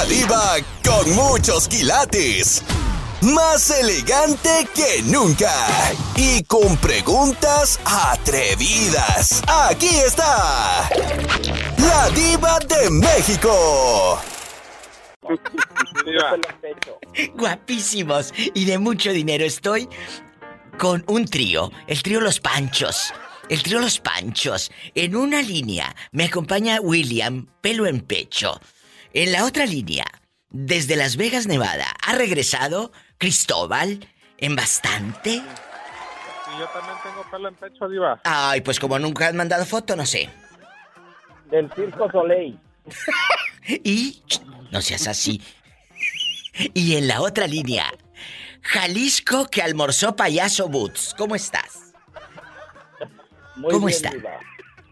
La diva con muchos quilates. Más elegante que nunca. Y con preguntas atrevidas. Aquí está. La diva de México. Guapísimos y de mucho dinero. Estoy con un trío, el trío Los Panchos. El trío Los Panchos. En una línea me acompaña William, pelo en pecho. En la otra línea, desde Las Vegas, Nevada, ha regresado Cristóbal en bastante. Sí, yo también tengo pelo en pecho, Diva. Ay, pues como nunca han mandado foto, no sé. Del Circo Soleil. y no seas así. Y en la otra línea, Jalisco que almorzó payaso Boots. ¿Cómo estás? Muy ¿Cómo bien, está? Diva.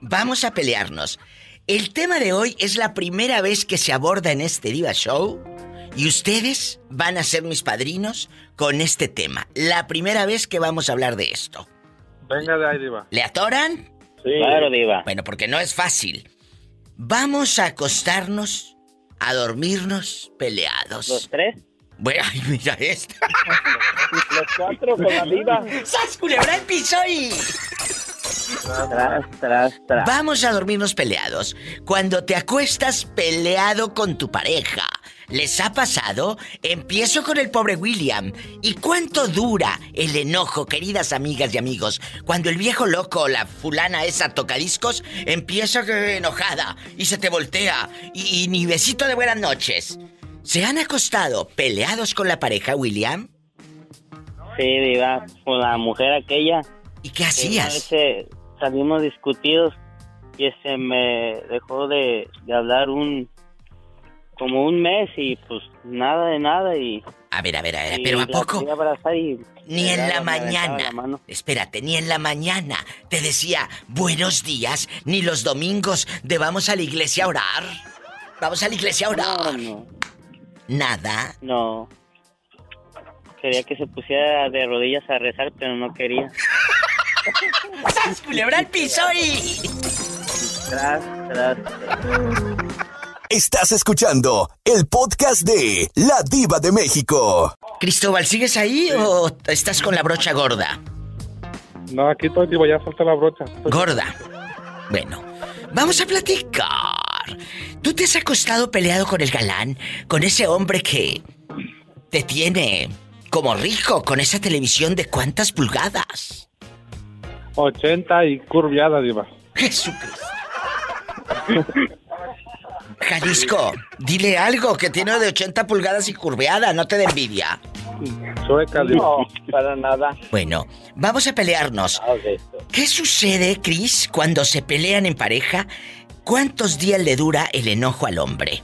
Vamos a pelearnos. El tema de hoy es la primera vez que se aborda en este Diva Show y ustedes van a ser mis padrinos con este tema. La primera vez que vamos a hablar de esto. Venga de ahí, Diva. ¿Le atoran? Sí. Claro, Diva. Bueno, porque no es fácil. Vamos a acostarnos, a dormirnos peleados. ¿Los tres? Bueno, ay, mira esta. Los cuatro con la diva. ¡Sas, culebra el piso y... Tras, tras, tras. Vamos a dormirnos peleados. Cuando te acuestas peleado con tu pareja, ¿les ha pasado? Empiezo con el pobre William. ¿Y cuánto dura el enojo, queridas amigas y amigos? Cuando el viejo loco o la fulana esa tocadiscos empieza enojada y se te voltea y, y ni besito de buenas noches. ¿Se han acostado peleados con la pareja, William? Sí, Diva. Con la mujer aquella. ¿Y qué hacías? eh, salimos discutidos y ese me dejó de, de hablar un como un mes y pues nada de nada y, A ver, a ver, a ver, pero ¿a poco? y Ni en la mañana. la. Espérate, ni en la mañana te decía buenos días, ni los domingos de vamos a la iglesia a orar. Vamos a la iglesia a No, orar. no, Nada. no. Quería que se pusiera de rodillas a rezar, pero no quería. ¡Sas, culebra al piso y... Tras, tras. Estás escuchando el podcast de La Diva de México. Cristóbal, ¿sigues ahí o estás con la brocha gorda? No, aquí estoy, Diva, ya falta la brocha. Gorda. Bueno, vamos a platicar. ¿Tú te has acostado peleado con el galán? Con ese hombre que te tiene como rico con esa televisión de cuántas pulgadas? 80 y curviada, Diva. Jesucristo. Jalisco, dile algo que tiene de 80 pulgadas y curveada, no te dé envidia. Sueca, Diva. No, para nada. Bueno, vamos a pelearnos. Esto. ¿Qué sucede, Chris, cuando se pelean en pareja? ¿Cuántos días le dura el enojo al hombre?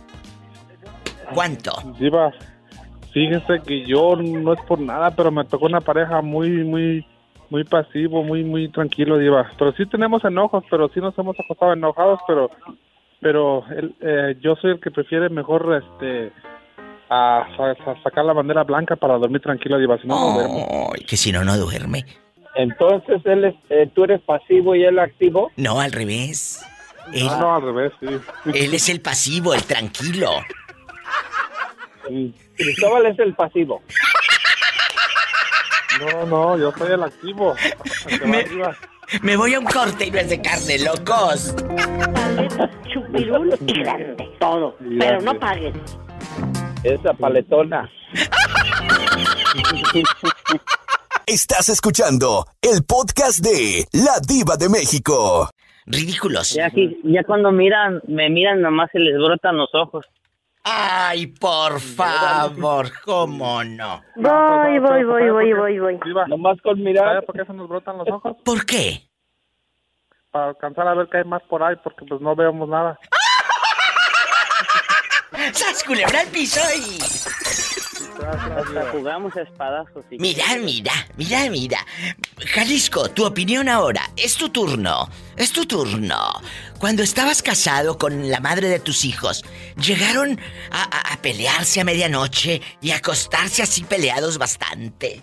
¿Cuánto? Diva, fíjese que yo no es por nada, pero me tocó una pareja muy, muy, muy pasivo, muy, muy tranquilo, Diva. Pero sí tenemos enojos, pero sí nos hemos acostado enojados, pero, pero él, eh, yo soy el que prefiere mejor, este, a, a- a sacar la bandera blanca para dormir tranquilo, Diva. Si no, no duermo. Ay, que si no, no duerme. Entonces, él es, eh, tú eres pasivo y él activo. No, al revés. Él, No, no, al revés, sí. él es el pasivo, el tranquilo. Cristóbal es el pasivo. No, no, yo soy el activo. Me- voy a un corte y no es de carne, locos. chupirul y grande, todo. Y Pero no paguen. Esa paletona. Estás escuchando el podcast de La Diva de México. Ridículos. Ya, aquí- ya cuando miran, me miran, nomás se les brotan los ojos. Ay, por favor, ¿cómo no? Voy, voy, voy, voy, voy, voy. Nomás con ¿sabe mirar. por qué se nos brotan los ojos? ¿Por qué? Para alcanzar a ver qué hay más por ahí, porque pues no vemos nada. ¡Sas culebra al piso y... Hasta jugamos a espadazos. Y... Mira, mira, mira, mira. Jalisco, tu opinión ahora. Es tu turno. Es tu turno. Cuando estabas casado con la madre de tus hijos, ¿llegaron a, a- a pelearse a medianoche y a acostarse así peleados bastante?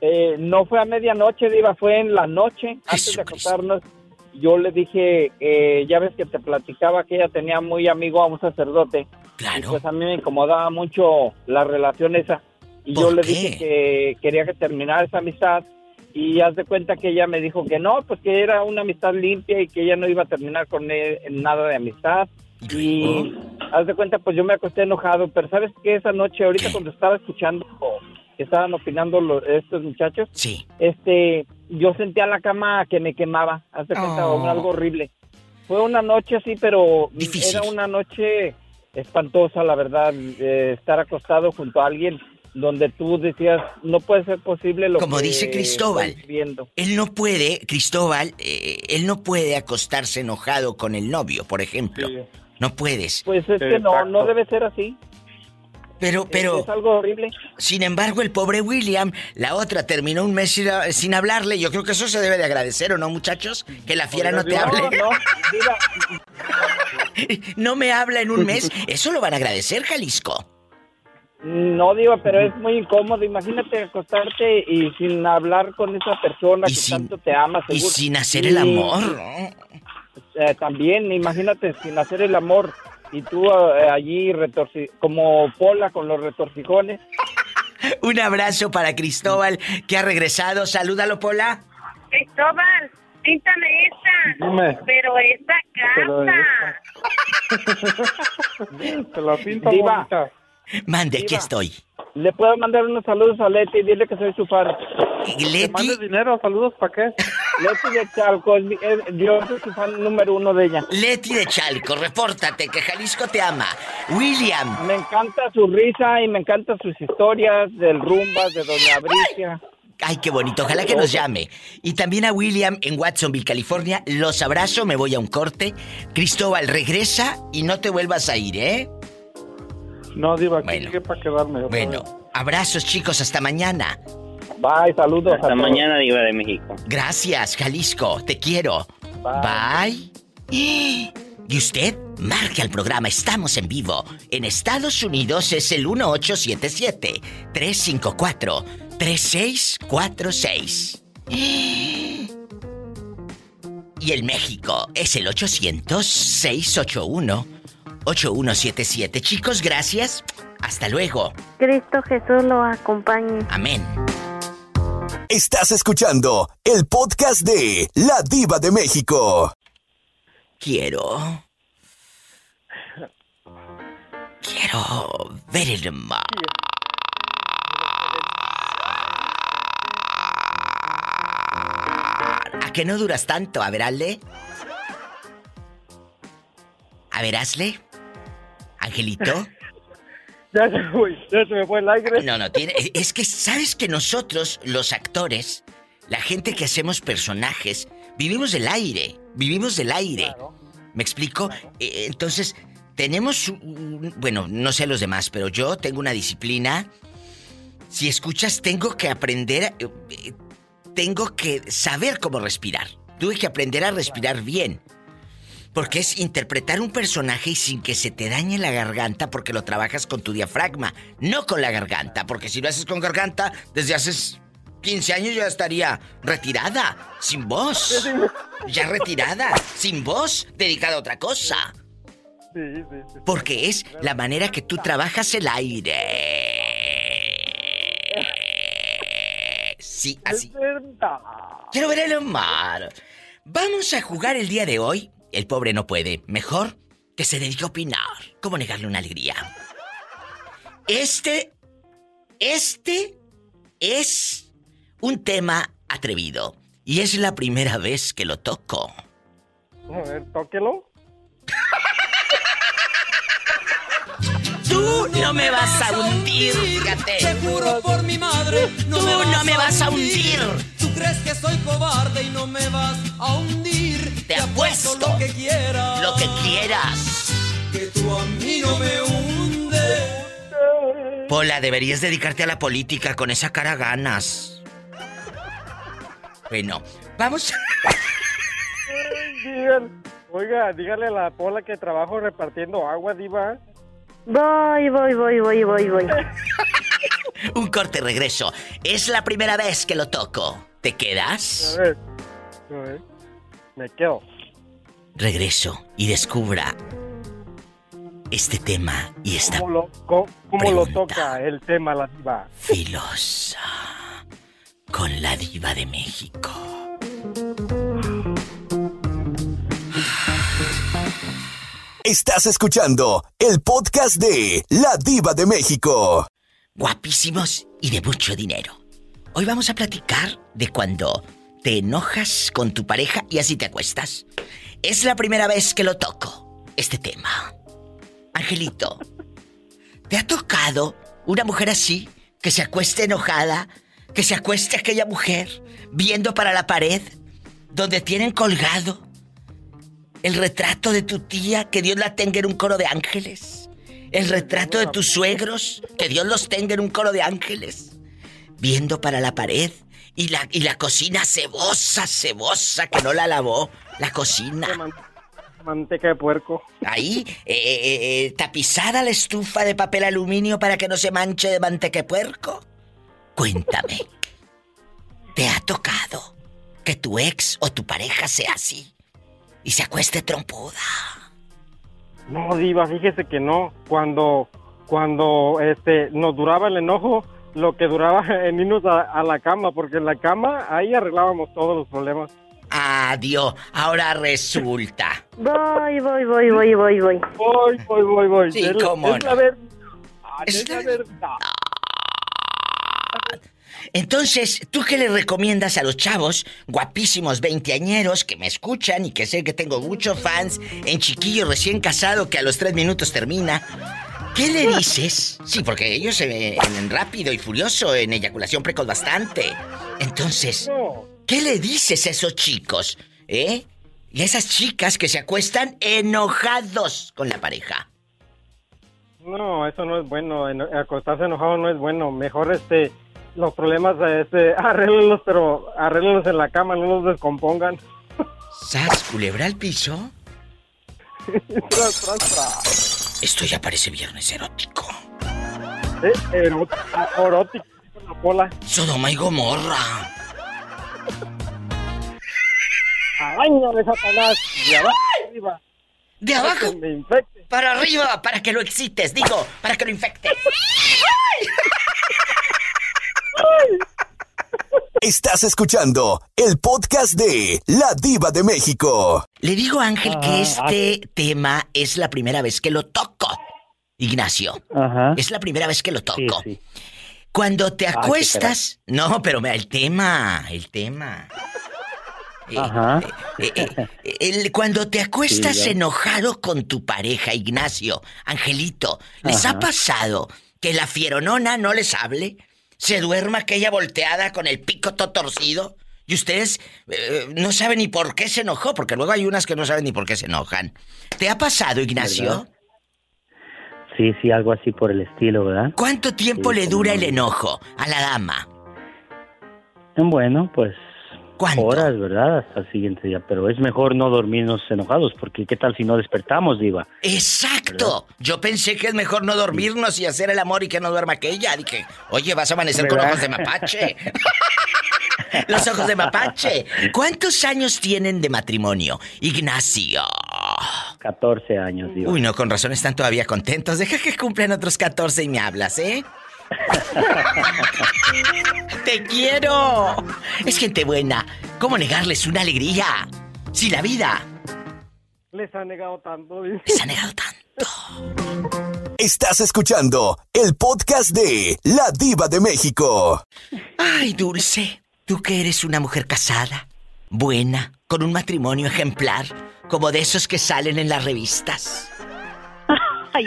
Eh, no fue a medianoche, Diva, fue en la noche, antes de acostarnos. Yo le dije, eh, ya ves que te platicaba que ella tenía muy amigo a un sacerdote Claro. Y pues a mí me incomodaba mucho la relación esa. Y yo ¿Por le qué? dije que quería que terminara esa amistad. Y haz de cuenta que ella me dijo que no, pues que era una amistad limpia y que ella no iba a terminar con él en nada de amistad. ¿Y luego? haz de cuenta, pues yo me acosté enojado. Pero ¿sabes qué? Esa noche, ahorita ¿Qué? cuando estaba escuchando que estaban opinando los, estos muchachos, Sí. este, yo sentía la cama que me quemaba, hace cuenta, Oh. algo horrible. Fue una noche así, pero Difícil. era una noche espantosa, la verdad, eh, estar acostado junto a alguien donde tú decías, no puede ser posible lo Como que dice Cristóbal. estoy viendo. Él no puede, Cristóbal, eh, él no puede acostarse enojado con el novio, por ejemplo. Sí. No puedes. Pues es que no, no debe ser así. Pero, pero, es algo horrible. sin embargo, el pobre William, la otra terminó un mes sin, hablarle. Yo creo que eso se debe de agradecer, ¿o no, muchachos? Que la fiera no te No, hable. no, diva, No me habla en un mes. Eso lo van a agradecer, Jalisco. no digo, pero es muy incómodo. Imagínate acostarte y sin hablar con esa persona Y que sin- tanto te ama, Y sin hacer Y- el amor. ¿no? Eh, también, imagínate, sin hacer el amor y tú eh, allí retorci como Pola con los retorcijones. Un abrazo para Cristóbal, que ha regresado. Salúdalo, Pola. Cristóbal, píntame esta. Dime. Pero esta Pero casa. Te la pinto Diva. bonita. Mande, aquí estoy. Le puedo mandar unos saludos a Leti y dile que soy su fan. ¿Te Leti, mandes dinero? ¿Saludos para qué? Leti de Chalco, yo soy su fan número uno de ella. Leti de Chalco, repórtate que Jalisco te ama. William, Me encanta su risa y me encantan sus historias del rumbas de Doña Bricia. Ay, qué bonito. Ojalá que nos llame. Y también a William en Watsonville, California. Los abrazo, me voy a un corte. Cristóbal, regresa y no te vuelvas a ir, ¿eh? No, Diva, aquí Bueno. para quedarme. otra vez. Bueno, abrazos, chicos. Hasta mañana. Bye, saludos. Hasta todos. mañana, Diva de México. Gracias, Jalisco. Te quiero. Bye. Y usted, marque al programa. Estamos en vivo. En Estados Unidos es el 1877-354-3646. Y en México es el 800-681-8177. Chicos, gracias. Hasta luego. Cristo Jesús lo acompañe. Amén. Estás escuchando el podcast de La Diva de México. Quiero. Quiero ver el mar. ¿A qué no duras tanto? A ver, hazle. A ver, hazle. Angelito. Ya se fue, ya se me fue el aire. No, no, tiene. Es que sabes que nosotros, los actores, la gente que hacemos personajes, vivimos del aire. Vivimos del aire. ¿Me explico? Eh, entonces, tenemos. un- bueno, no sé los demás, pero yo tengo una disciplina. Si escuchas, tengo que aprender. eh, tengo que saber cómo respirar. Tuve que aprender a respirar bien. Porque es interpretar un personaje y sin que se te dañe la garganta porque lo trabajas con tu diafragma, no con la garganta. Porque si lo haces con garganta, desde hace 15 años ya estaría retirada, sin voz. Ya retirada, sin voz, dedicada a otra cosa. Sí, sí, sí. Porque es la manera que tú trabajas el aire. Sí, así. Quiero ver el mar. Vamos a jugar el día de hoy. El pobre no puede. Mejor que se dedique a opinar. ¿Cómo negarle una alegría? Este. Este es un tema atrevido. Y es la primera vez que lo toco. A ver, tóquelo. Tú no me vas a hundir, fíjate. Te juro por mi madre, no Tú me no me vas a hundir. Tú crees que soy cobarde y no me vas a hundir. Lo que quieras. Lo que quieras. Que tú a mí no me hundes. Pola, deberías dedicarte a la política con esa cara ganas. Bueno, vamos. Digan, oiga, dígale a la pola que trabajo repartiendo agua, Diva. Voy, voy, voy, voy, voy, voy. Un corte regreso. Es la primera vez que lo toco. ¿Te quedas? A ver, a ver. Me quedo. Regreso y descubra este tema y esta ¿Cómo lo, cómo, cómo lo pregunta. toca el tema la diva? filosa con la diva de México? Estás escuchando el podcast de La Diva de México. Guapísimos y de mucho dinero. Hoy vamos a platicar de cuando te enojas con tu pareja y así te acuestas. Es la primera vez que lo toco, este tema. Angelito, ¿te ha tocado una mujer así, que se acueste enojada, que se acueste aquella mujer viendo para la pared, donde tienen colgado el retrato de tu tía, que Dios la tenga en un coro de ángeles? El retrato de tus suegros, que Dios los tenga en un coro de ángeles. Viendo para la pared y la, y la cocina cebosa, cebosa, que no la lavó. La cocina. Manteca de puerco. Ahí, eh, eh, eh, tapizada la estufa de papel aluminio para que no se manche de manteca de puerco. Cuéntame, ¿te ha tocado que tu ex o tu pareja sea así y se acueste trompuda? No, diva, fíjese que no. Cuando, cuando este, nos duraba el enojo, lo que duraba en irnos a, a la cama, porque en la cama ahí arreglábamos todos los problemas. Adiós, ahora resulta. Voy, voy, voy, voy, voy, voy. Voy, voy, voy, voy. Sí, Es la- cómo es no. la verdad. Es Es la la- verdad. Entonces, ¿tú qué le recomiendas a los chavos guapísimos veinteañeros que me escuchan y que sé que tengo muchos fans en chiquillo recién casado que a los tres minutos termina? ¿Qué le dices? Sí, porque ellos en, en rápido y furioso, en eyaculación precoz bastante. Entonces, ¿qué le dices a esos chicos? ¿Eh? Y a esas chicas que se acuestan enojados con la pareja. no, eso no es bueno. En- acostarse enojado no es bueno. Mejor este, los problemas este, arréglenlos, pero arréglenlos en la cama, no los descompongan. ¿Sas culebra al piso? Tras, tras, tras. Esto ya parece viernes erótico. Eh, erótico con la pola. Sodoma y Gomorra. Araña de Satanás. De abajo arriba. De para abajo infecte. para arriba, para que lo excites, digo, para que lo infectes. Estás escuchando el podcast de La Diva de México. Le digo a Ángel que Ah, este tema es la primera vez que lo toco. Ignacio, Ajá. es la primera vez que lo toco. sí. Cuando te qué acuestas. no, pero me- el tema, el tema. Eh, Ajá. eh, eh, eh, el- cuando te acuestas Sí, enojado con tu pareja, Ignacio, Angelito, ¿les ha pasado que la fieronona no les hable? ¿Se duerma aquella volteada con el pico todo torcido? Y ustedes eh, no saben ni por qué se enojó, porque luego hay unas que no saben ni por qué se enojan. ¿Te ha pasado, Ignacio? ¿Verdad? Sí, sí, algo así por el estilo, ¿verdad? ¿Cuánto tiempo Sí, le como dura el no. enojo a la dama? Bueno, pues ¿Cuánto? horas, ¿verdad? Hasta el siguiente día. Pero es mejor no dormirnos enojados, porque ¿qué tal si no despertamos, Diva? Exacto. Yo pensé que es mejor no dormirnos y hacer el amor y que no duerma aquella. Dije, oye, vas a amanecer con ojos de mapache. Los ojos de mapache. ¿Cuántos años tienen de matrimonio, Ignacio? 14 años, Diva. Uy, no, con razón están todavía contentos. Deja que cumplan otros 14 y me hablas, ¿eh? ¡Te quiero! Es gente buena. ¿Cómo negarles una alegría? Si la vida Les ha negado tanto. les ha negado tanto. Estás escuchando el podcast de La Diva de México. Ay, Dulce, tú que eres una mujer casada, buena, con un matrimonio ejemplar, como de esos que salen en las revistas. Ay,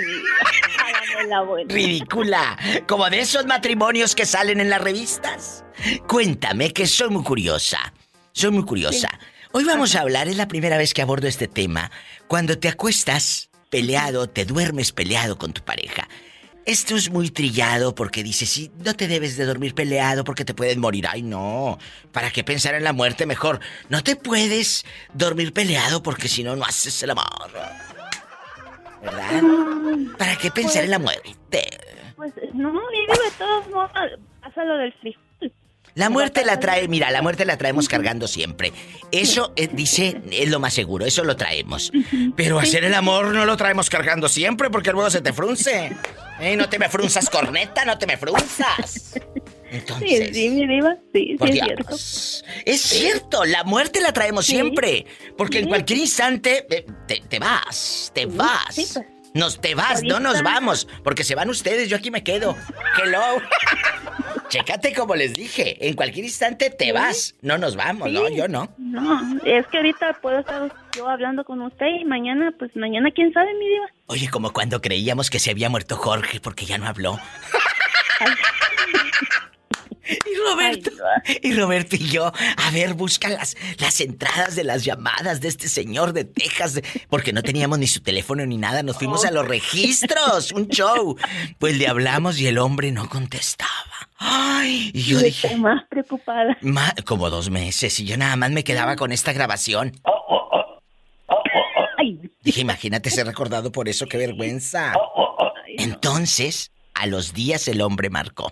Ridícula, como de esos matrimonios que salen en las revistas. Cuéntame, que soy muy curiosa. Soy muy curiosa. Hoy vamos a hablar, es la primera vez que abordo este tema. Cuando te acuestas peleado, te duermes peleado con tu pareja. Esto es muy trillado porque dices, sí, no te debes de dormir peleado porque te puedes morir. Ay, no. ¿Para qué pensar en la muerte mejor? No te puedes dormir peleado porque si no, no haces el amor. ¿Verdad? ¿Para qué pensar en la muerte? Pues no, y digo, de todos modos, pasa lo del frijol. La muerte la trae, mira, la muerte la traemos cargando siempre. Eso eh, dice, es lo más seguro, eso lo traemos. Pero hacer el amor no lo traemos cargando siempre porque luego se te frunce. Eh, no te me frunzas, corneta, no te me frunzas. Entonces, Sí, sí, mi diva, sí, sí es cierto. Es cierto, la muerte la traemos Sí. siempre. Porque en cualquier instante eh, te, te vas, te vas. pues. Nos te vas, no nos vamos. Porque se van ustedes, yo aquí me quedo. Hello. Chécate como les dije, en cualquier instante te vas. No nos vamos, no, yo no. No, es que ahorita puedo estar yo hablando con usted y mañana, pues mañana, quién sabe, mi diva. Oye, como cuando creíamos que se había muerto Jorge porque ya no habló. Y Roberto, y Roberto y yo, a ver, busca las, las entradas de las llamadas de este señor de Texas, de- porque no teníamos ni su teléfono ni nada, nos fuimos a los registros, un show. Pues le hablamos y el hombre no contestaba. Ay, y yo Y dije, estoy más preocupada. "Ma- como dos meses, y yo nada más me quedaba con esta grabación. Ay, Dije, imagínate ser recordado por eso, qué vergüenza. Entonces, a los días el hombre marcó.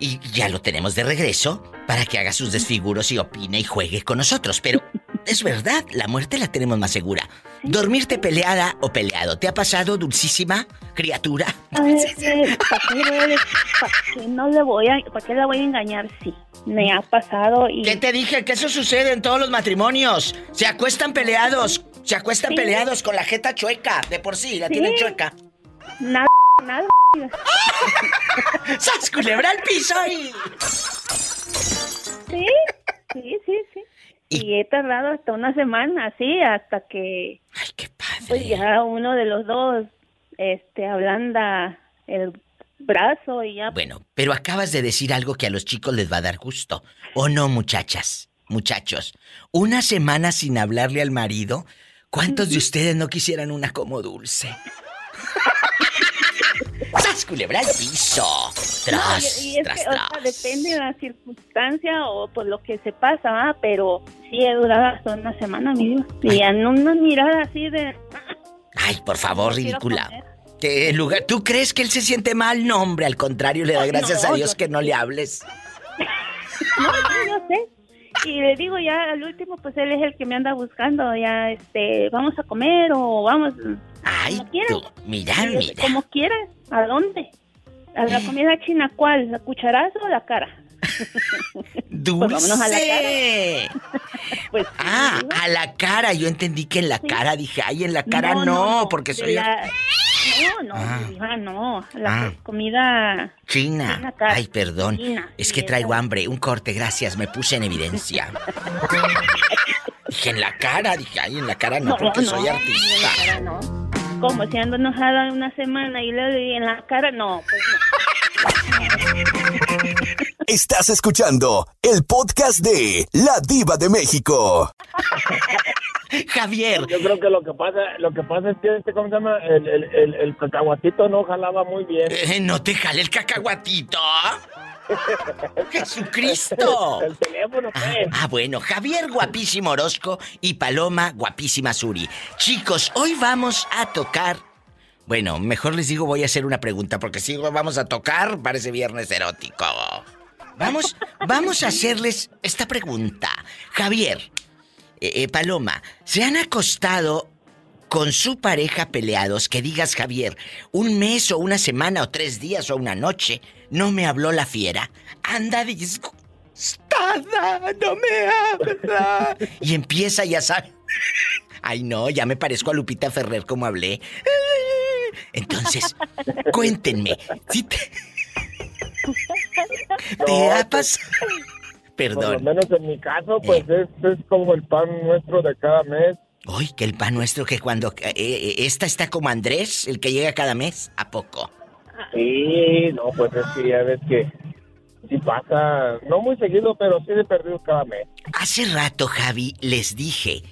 Y ya lo tenemos de regreso para que haga sus desfiguros y opine y juegue con nosotros. Pero es verdad, la muerte la tenemos más segura. Dormirte peleada o peleado. ¿Te ha pasado, dulcísima criatura? ¿para qué, pa' qué no le voy a, para qué la voy a engañar? Sí, me ha pasado y ¿Qué te dije? Que eso sucede en todos los matrimonios. Se acuestan peleados. Se acuestan Sí. peleados con la jeta chueca. De por sí, la Sí. tienen chueca. nada, nada. ¡Sas, culebra al piso y... Sí, sí, sí, sí. Y- Y he tardado hasta una semana, así, hasta que Ay, qué padre. pues ya uno de los dos este ablanda el brazo y ya Bueno, pero acabas de decir algo que a los chicos les va a dar gusto. ¿O no, muchachas? Muchachos, una semana sin hablarle al marido, ¿cuántos de ustedes no quisieran una como dulce? ¡Sas, culebra al piso! No, Tras, y, y es tras, que, o sea, tras. depende de la circunstancia o por lo que se pasa, ¿va? pero sí he durado hasta una semana, mi Dios. Y en una mirada así de... Ay, por favor, No ridícula. en lugar, ¿Tú crees que él se siente mal? No, hombre, al contrario, le da Ay, gracias no, a Dios yo- que no le hables. No, sí, yo sé. Y le digo ya al último, pues él es el que me anda buscando, ya, este, vamos a comer o vamos... Ay, Como tú, mira, mira. Como quieras, ¿a dónde? ¿A la comida china cuál? ¿La cucharazo o la cara? ¡Dulce! vámonos a la Pues sí, Ah, a la cara. Yo entendí que en la cara. Dije, ay, en la cara no, porque soy la- No, no, Ah. diva, no. La Ah. comida... china. China cara. Ay, perdón. China, Es que traigo hambre. Un corte, gracias. Me puse en evidencia. dije, en la cara. Dije, ay, en la cara no, porque soy en la artista. cara no. Como si ando enojada una semana y le doy en la cara, no, pues no. Estás escuchando el podcast de La Diva de México. Javier, Yo creo que lo que pasa, lo que pasa es que este, ¿cómo se llama? El, el, el, el cacahuatito no jalaba muy bien. eh, ¿no te jale el cacahuatito? ¡Jesucristo! El teléfono, Ah, pues. ah, bueno, Javier guapísimo Orozco y Paloma guapísima Suri. Chicos, hoy vamos a tocar. Bueno, mejor les digo, voy a hacer una pregunta, porque si vamos a tocar, parece viernes erótico. Vamos, vamos a hacerles esta pregunta. Javier, eh, eh, Paloma, ¿se han acostado con su pareja peleados? Que digas, Javier, un mes o una semana o tres días o una noche, no me habló la fiera. Anda disgustada, no me habla. Y empieza, ya sabes. Ay, no, ya me parezco a Lupita Ferrer como hablé. Entonces, cuéntenme, si te, te ha pasado... Por lo Perdón. menos en mi caso, pues es, es como el pan nuestro de cada mes. Uy, que el pan nuestro que cuando... eh, eh, esta está como Andrés, el que llega cada mes. ¿A poco? Sí, no, pues es que ya ves que sí pasa, no muy seguido, pero sí de perdido cada mes. Hace rato, Javi, les dije,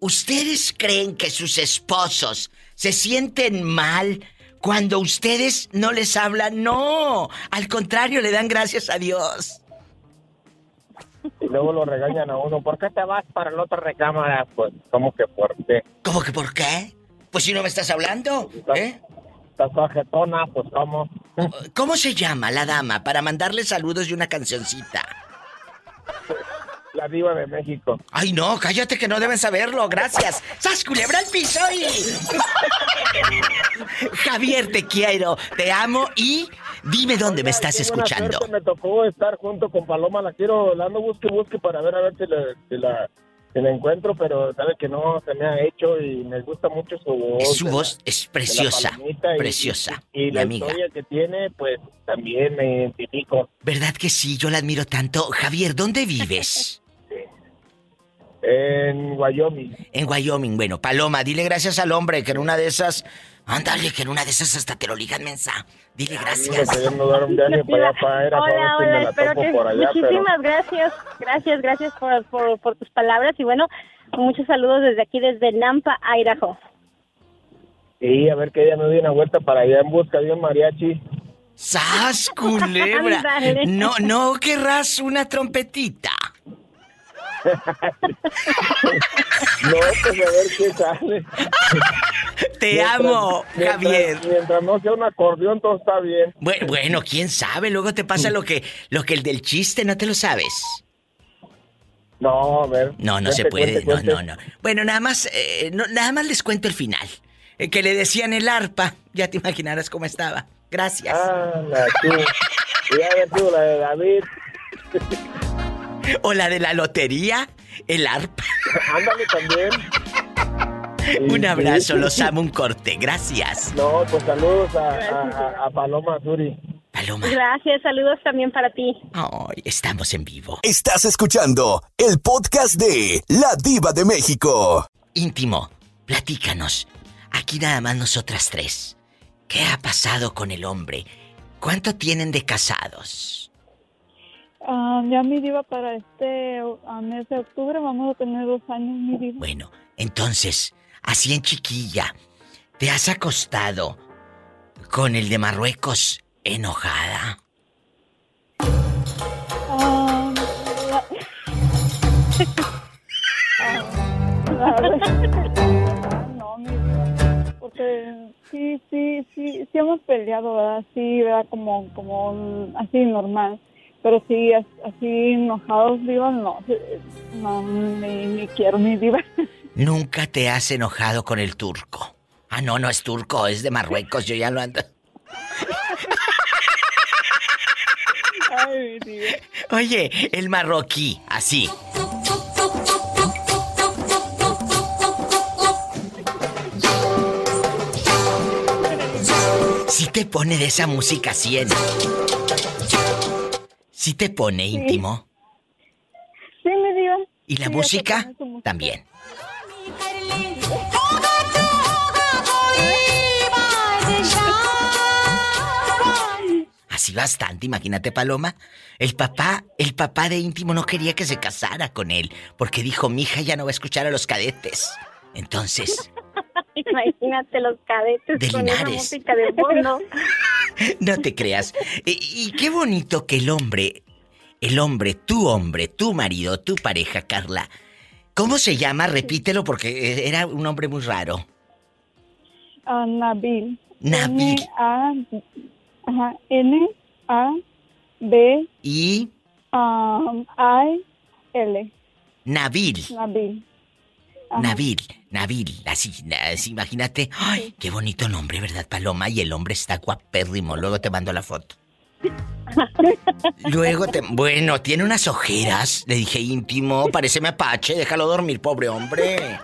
¿ustedes creen que sus esposos se sienten mal cuando ustedes no les hablan? No, al contrario, le dan gracias a Dios. Y luego lo regañan a uno, ¿por qué te vas para la otra recámara? Pues, ¿cómo que por qué? ¿Cómo que por qué? Pues si no me estás hablando, ¿eh? Estás pues, ¿cómo? ¿Cómo se llama la dama para mandarle saludos y una cancioncita? La diva de México. Ay, no, cállate que no deben saberlo. Gracias. ¡Sas, culebra el piso y... Javier, te quiero, te amo y dime dónde me estás escuchando. Me tocó estar junto con Paloma, la quiero, la ando busque, busque para ver a ver si, la- si la, si la encuentro, pero sabe que no se me ha hecho y me gusta mucho su voz. Su de la- voz es preciosa, palomita y- preciosa, Y, mi la amiga. historia que tiene, pues también me identifico. ¿Verdad que sí? Yo la admiro tanto. Javier, ¿dónde vives? En Wyoming. En Wyoming. Bueno, Paloma, dile gracias al hombre que en una de esas... Ándale, que en una de esas hasta te lo ligan, mensa. Dile gracias. Hola, me hola, la espero que por allá, pero... muchísimas gracias, gracias, gracias por, por, por tus palabras y bueno, muchos saludos desde aquí, desde Nampa, Idaho. Sí, a ver que ella me dé una vuelta para allá en busca de un mariachi. ¡Sas, culebra! No, no querrás una trompetita. No, pues a ver qué sale. Te Mientras- amo, mientras- Javier. Mientras no sea un acordeón, todo está bien. Bueno, bueno, quién sabe, luego te pasa lo que lo que el del chiste, ¿no te lo sabes? No, a ver. No, no se puede, cuente, no, cuente. no, no. Bueno, nada más, eh, no, nada más les cuento el final. Eh, que le decían el arpa, ya te imaginarás cómo estaba. Gracias. Ah, la tú. Ya la de David. O la de la lotería, el arpa. Ándale también. Un abrazo, los amo, un corte, gracias. No, pues saludos a, a- a- a Paloma Azuri. Paloma. Gracias, saludos también para ti. Ay, estamos en vivo. Estás escuchando el podcast de La Diva de México. Íntimo, platícanos. Aquí nada más nosotras tres. ¿Qué ha pasado con el hombre? ¿Cuánto tienen de casados? Ah, ya mi diva para este ah, mes de octubre vamos a tener dos años mi diva. Bueno, entonces, así en chiquilla, ¿te has acostado con el de Marruecos enojada? Ah, la- Ah, no, mi diva, porque sí, sí, sí, sí hemos peleado, ¿verdad? Sí, ¿verdad? Como, como así normal. Pero sí, as- así enojados, diva, no, no, ni, ni quiero mi diva. ¿Nunca te has enojado con el turco? Ah, no, no es turco, es de Marruecos, yo ya lo ando. Ay, mi diva. Oye, el marroquí, así. Si te pone de esa música 100. Si te pone íntimo. Sí, mi diva. Y la Sí, música. también. Así bastante, imagínate Paloma. El papá, el papá de íntimo no quería que se casara con él, porque dijo, mi hija ya no va a escuchar a los cadetes. Entonces, Imagínate los cadetes De con esa música de fondo. no te creas. Y, y qué bonito que el hombre, el hombre, tu hombre, tu marido, tu pareja, Carla. ¿Cómo se llama? Repítelo porque era un nombre muy raro. Ah, Nabil. Nabil. N A ajá, N A B Y um, I L. Nabil. Nabil. Ajá. Nabil, Nabil, así, así, imagínate. Ay, qué bonito nombre, ¿verdad, Paloma? Y el hombre está guapérrimo. Luego te mando la foto. Luego te. Bueno, tiene unas ojeras. Le dije íntimo, parece mapache, déjalo dormir, pobre hombre.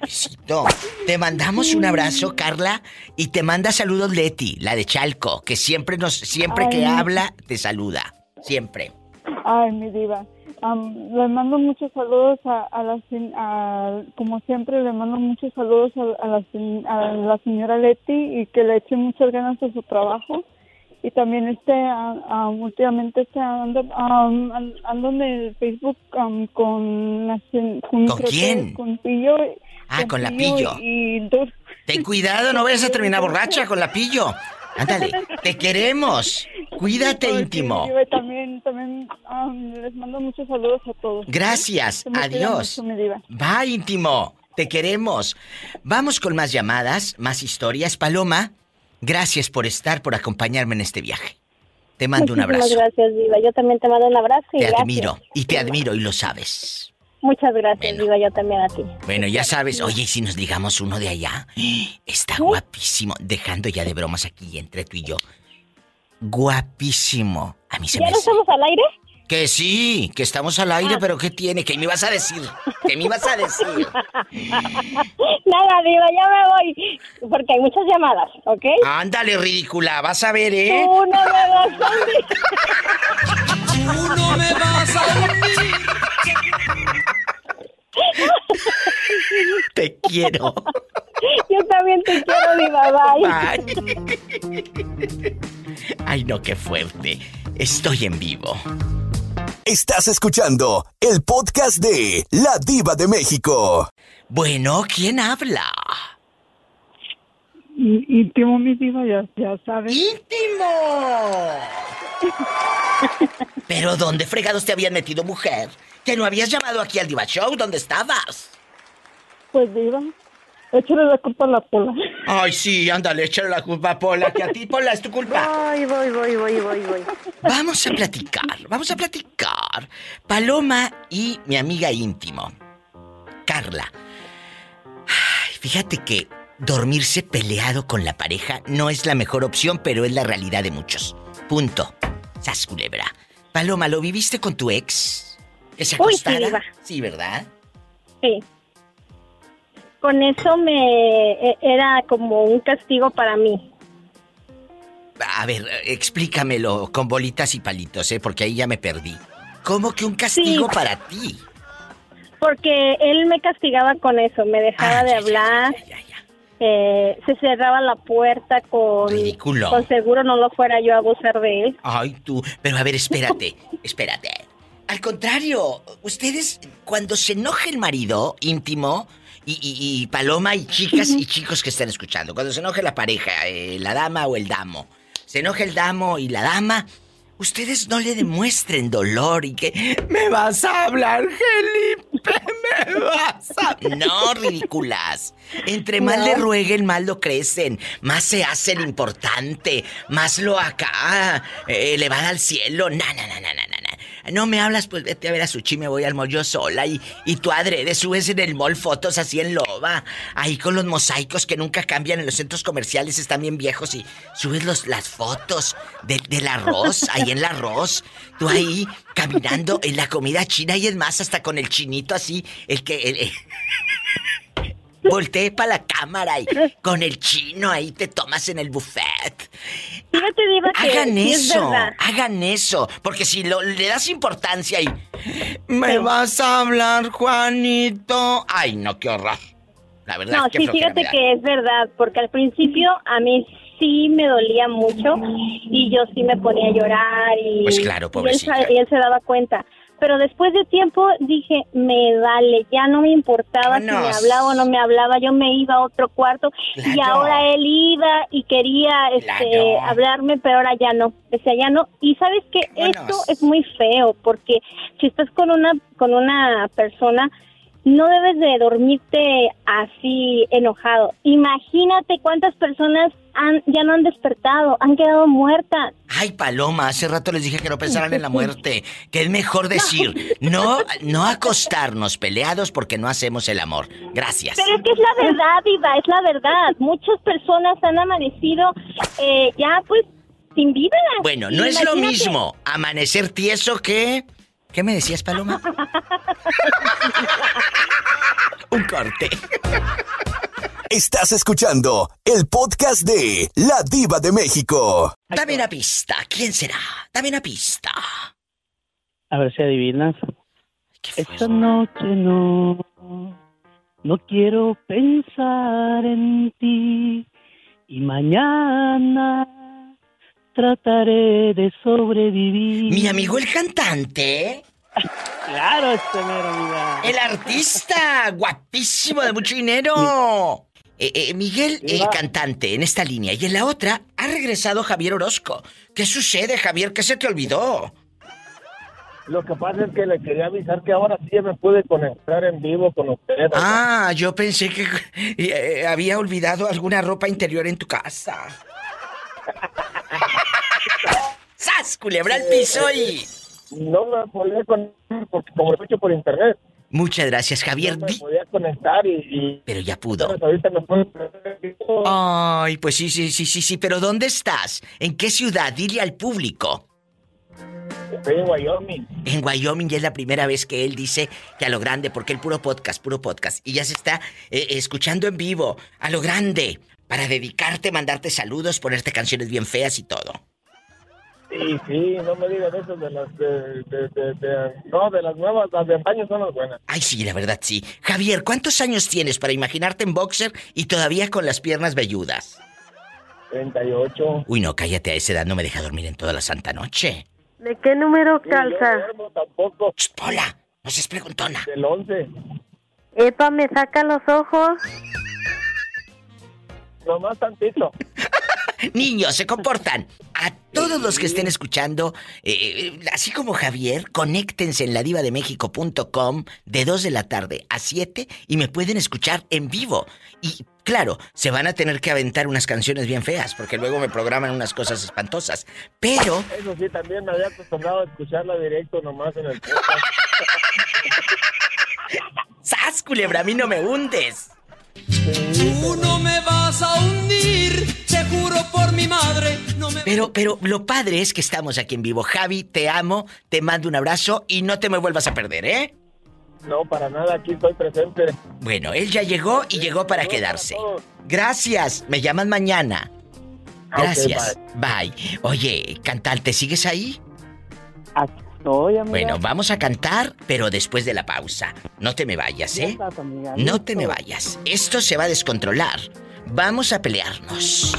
Besito. Te mandamos un abrazo, Carla, y te manda saludos Leti, la de Chalco, que siempre nos, siempre que habla, te saluda. Siempre. Ay, mi diva. Am, le mando muchos saludos a, a la sen- a- como siempre le mando muchos saludos a, a la, a la señora Leti y que le eche muchas ganas a su trabajo y también este am, últimamente este ando, an- ando en el Facebook con, la con, ¿Con quién? con Pillo Ah, con la Pillo. y, Ten cuidado, no vayas a terminar borracha con la pillo. Ándale, te queremos. Cuídate, sí, íntimo. y también también am, les mando muchos saludos a todos Gracias, adiós. Bye, íntimo. Te queremos. Vamos con más llamadas, más historias. Paloma, Gracias por estar, por acompañarme en este viaje. Te mando un Muchísimas abrazo. gracias, Diva. Yo también te mando un abrazo y Te gracias. admiro y te admiro y lo sabes. Muchas gracias, Diva. Yo también a ti. Bueno, ya sabes, oye, ¿y si nos ligamos uno de allá? Está guapísimo. Dejando ya de bromas aquí entre tú y yo. Guapísimo. A mí se ¿Ya me no hace. estamos al aire? Que sí, que estamos al aire, pero ¿qué tiene? ¿Qué me ibas a decir? ¿Qué me ibas a decir? Nada, Diva, ya me voy. Porque hay muchas llamadas, ¿ok? Ándale, ridícula, vas a ver, ¿eh? Tú no me vas a hundir. Tú no me vas a hundir. Te quiero. Yo también te quiero, Diva. Bye. Bye. Ay, no, qué fuerte. Estoy en vivo. Estás escuchando el podcast de La Diva de México. Bueno, ¿quién habla? Íntimo, mi diva, ya, ya sabes. ¡Íntimo! Pero ¿dónde fregados te habían metido, mujer? Que no habías llamado aquí al Diva Show, ¿dónde estabas? Pues diva, échale la culpa a la pola. Ay, sí, ándale, échale la culpa a Pola, que a ti, Pola, es tu culpa. Voy, voy, voy, voy, voy, voy. Vamos a platicar, vamos a platicar. Paloma y mi amiga íntimo, Carla. Ay, fíjate que dormirse peleado con la pareja no es la mejor opción, pero es la realidad de muchos. Punto. Sas culebra. Paloma, ¿lo viviste con tu ex? ¿Que se Uy, sí. Sí, ¿verdad? Sí. Con eso me e- era como un castigo para mí. A ver, explícamelo con bolitas y palitos, ¿eh? Porque ahí ya me perdí. ¿Cómo que un castigo Sí. para ti? Porque él me castigaba con eso, me dejaba Ah, de ya, hablar, ya, ya. Eh, se cerraba la puerta con, Ridículo. con seguro no lo fuera yo a abusar de él. Ay, tú. Pero a ver, espérate, espérate. Al contrario, ustedes, cuando se enoja el marido íntimo, y, y- y Paloma y chicas y chicos que están escuchando, cuando se enoja la pareja, eh, la dama o el damo, se enoja el damo y la dama, ustedes no le demuestren dolor y que me vas a hablar, Felipe, me vas a... No, ridículas. Entre más No. le rueguen, más lo crecen, más se hace el importante, más lo acá, eh, elevada al cielo. Na, na, na, na, na, na. No me hablas, pues vete a ver a Suchi, me voy al mall yo sola y, y tú adrede subes en el mall fotos así en loba, ahí con los mosaicos que nunca cambian en los centros comerciales, están bien viejos y subes los, las fotos de- del arroz, ahí en el arroz, tú ahí caminando en la comida china y es más, hasta con el chinito así, el que... el- el- Volteé para la cámara y con el chino ahí te tomas en el buffet. Fíjate, Diva, que Hagan sí es eso, hagan eso, porque si lo- le das importancia y me vas a hablar, Juanito. Ay, no, qué horror. La verdad, No, qué sí, flojera fíjate que es verdad, porque al principio a mí sí me dolía mucho y yo sí me ponía a llorar y, Pues claro, y él, y él se daba cuenta. Pero después de tiempo dije, me vale, ya no me importaba si me hablaba o no me hablaba, yo me iba a otro cuarto y ahora él iba y quería este, Claro. hablarme, pero ahora ya no, decía ya no. Y sabes que esto es muy feo, porque si estás con una, con una persona, no debes de dormirte así enojado. Imagínate cuántas personas han, ya no han despertado, han quedado muertas. Ay, Paloma, hace rato les dije que no pensaran en la muerte. Que es mejor decir, no, no acostarnos peleados porque no hacemos el amor. Gracias. Pero es que es la verdad, Diva, es la verdad. Muchas personas han amanecido eh, ya pues sin vida. Bueno, no es lo mismo amanecer tieso que... ¿Qué me decías, Paloma? Un corte. Estás escuchando el podcast de La Diva de México. Dame una pista. ¿Quién será? Dame una pista. A ver si adivinas. Esta noche no, no quiero pensar en ti y mañana trataré de sobrevivir. Mi amigo el cantante. Claro, este mero, amiga. El artista. Guapísimo, de mucho dinero. Eh, eh, Miguel, el cantante, en esta línea. Y en la otra, ha regresado Javier Orozco. ¿Qué sucede, Javier? ¿Qué se te olvidó? Lo que pasa es que le quería avisar que ahora sí me pude conectar en vivo con usted. Ah, yo pensé que eh, había olvidado alguna ropa interior en tu casa. ¡Sas, culebra al piso y... No me podía conectar porque como lo escucho por internet. Muchas gracias, Javier. No me podía conectar y... y- Pero ya pudo. Pero ahorita me puedo... Ay, pues sí, sí, sí, sí, sí, pero ¿dónde estás? ¿En qué ciudad? Dile al público. Estoy en Wyoming. En Wyoming ya es la primera vez que él dice que a lo grande, porque el puro podcast, puro podcast. Y ya se está eh, escuchando en vivo, a lo grande, para dedicarte, mandarte saludos, ponerte canciones bien feas y todo. Sí, sí, no me digan eso de las de, de, de- de- no, de las nuevas, las de antaño son las buenas. Ay, sí, la verdad sí. Javier, ¿cuántos años tienes para imaginarte en boxer y todavía con las piernas velludas? 38. Uy, no, cállate, a esa edad no me deja dormir en toda la santa noche. ¿De qué número calza? tampoco. Pola, no seas preguntona. Del 11. Epa, me saca los ojos. Nomás tantito. Niños, se comportan. A todos los que estén escuchando, eh, eh, así como Javier, conéctense en ladivademéxico.com de 2 de la tarde a 7 y me pueden escuchar en vivo. Y claro, se van a tener que aventar unas canciones bien feas porque luego me programan unas cosas espantosas. Pero Eso sí, también me había acostumbrado a escucharla directo nomás en el podcast. ¡Sas, culebra! A mí no me hundes. Tú no me vas a hundir, juro por mi madre, no me Pero, pero lo padre es que estamos aquí en vivo. Javi, te amo, te mando un abrazo y no te me vuelvas a perder, ¿eh? No, para nada, aquí estoy presente. Bueno, él ya llegó y llegó para quedarse. Gracias, me llaman mañana. Ok, Gracias. bye. Oye, cantante, ¿sigues ahí? Estoy, amiga. Bueno, vamos a cantar, pero después de la pausa. No te me vayas, Ya ¿eh? estás, amiga, No te me vayas. Esto se va a descontrolar. Vamos a pelearnos.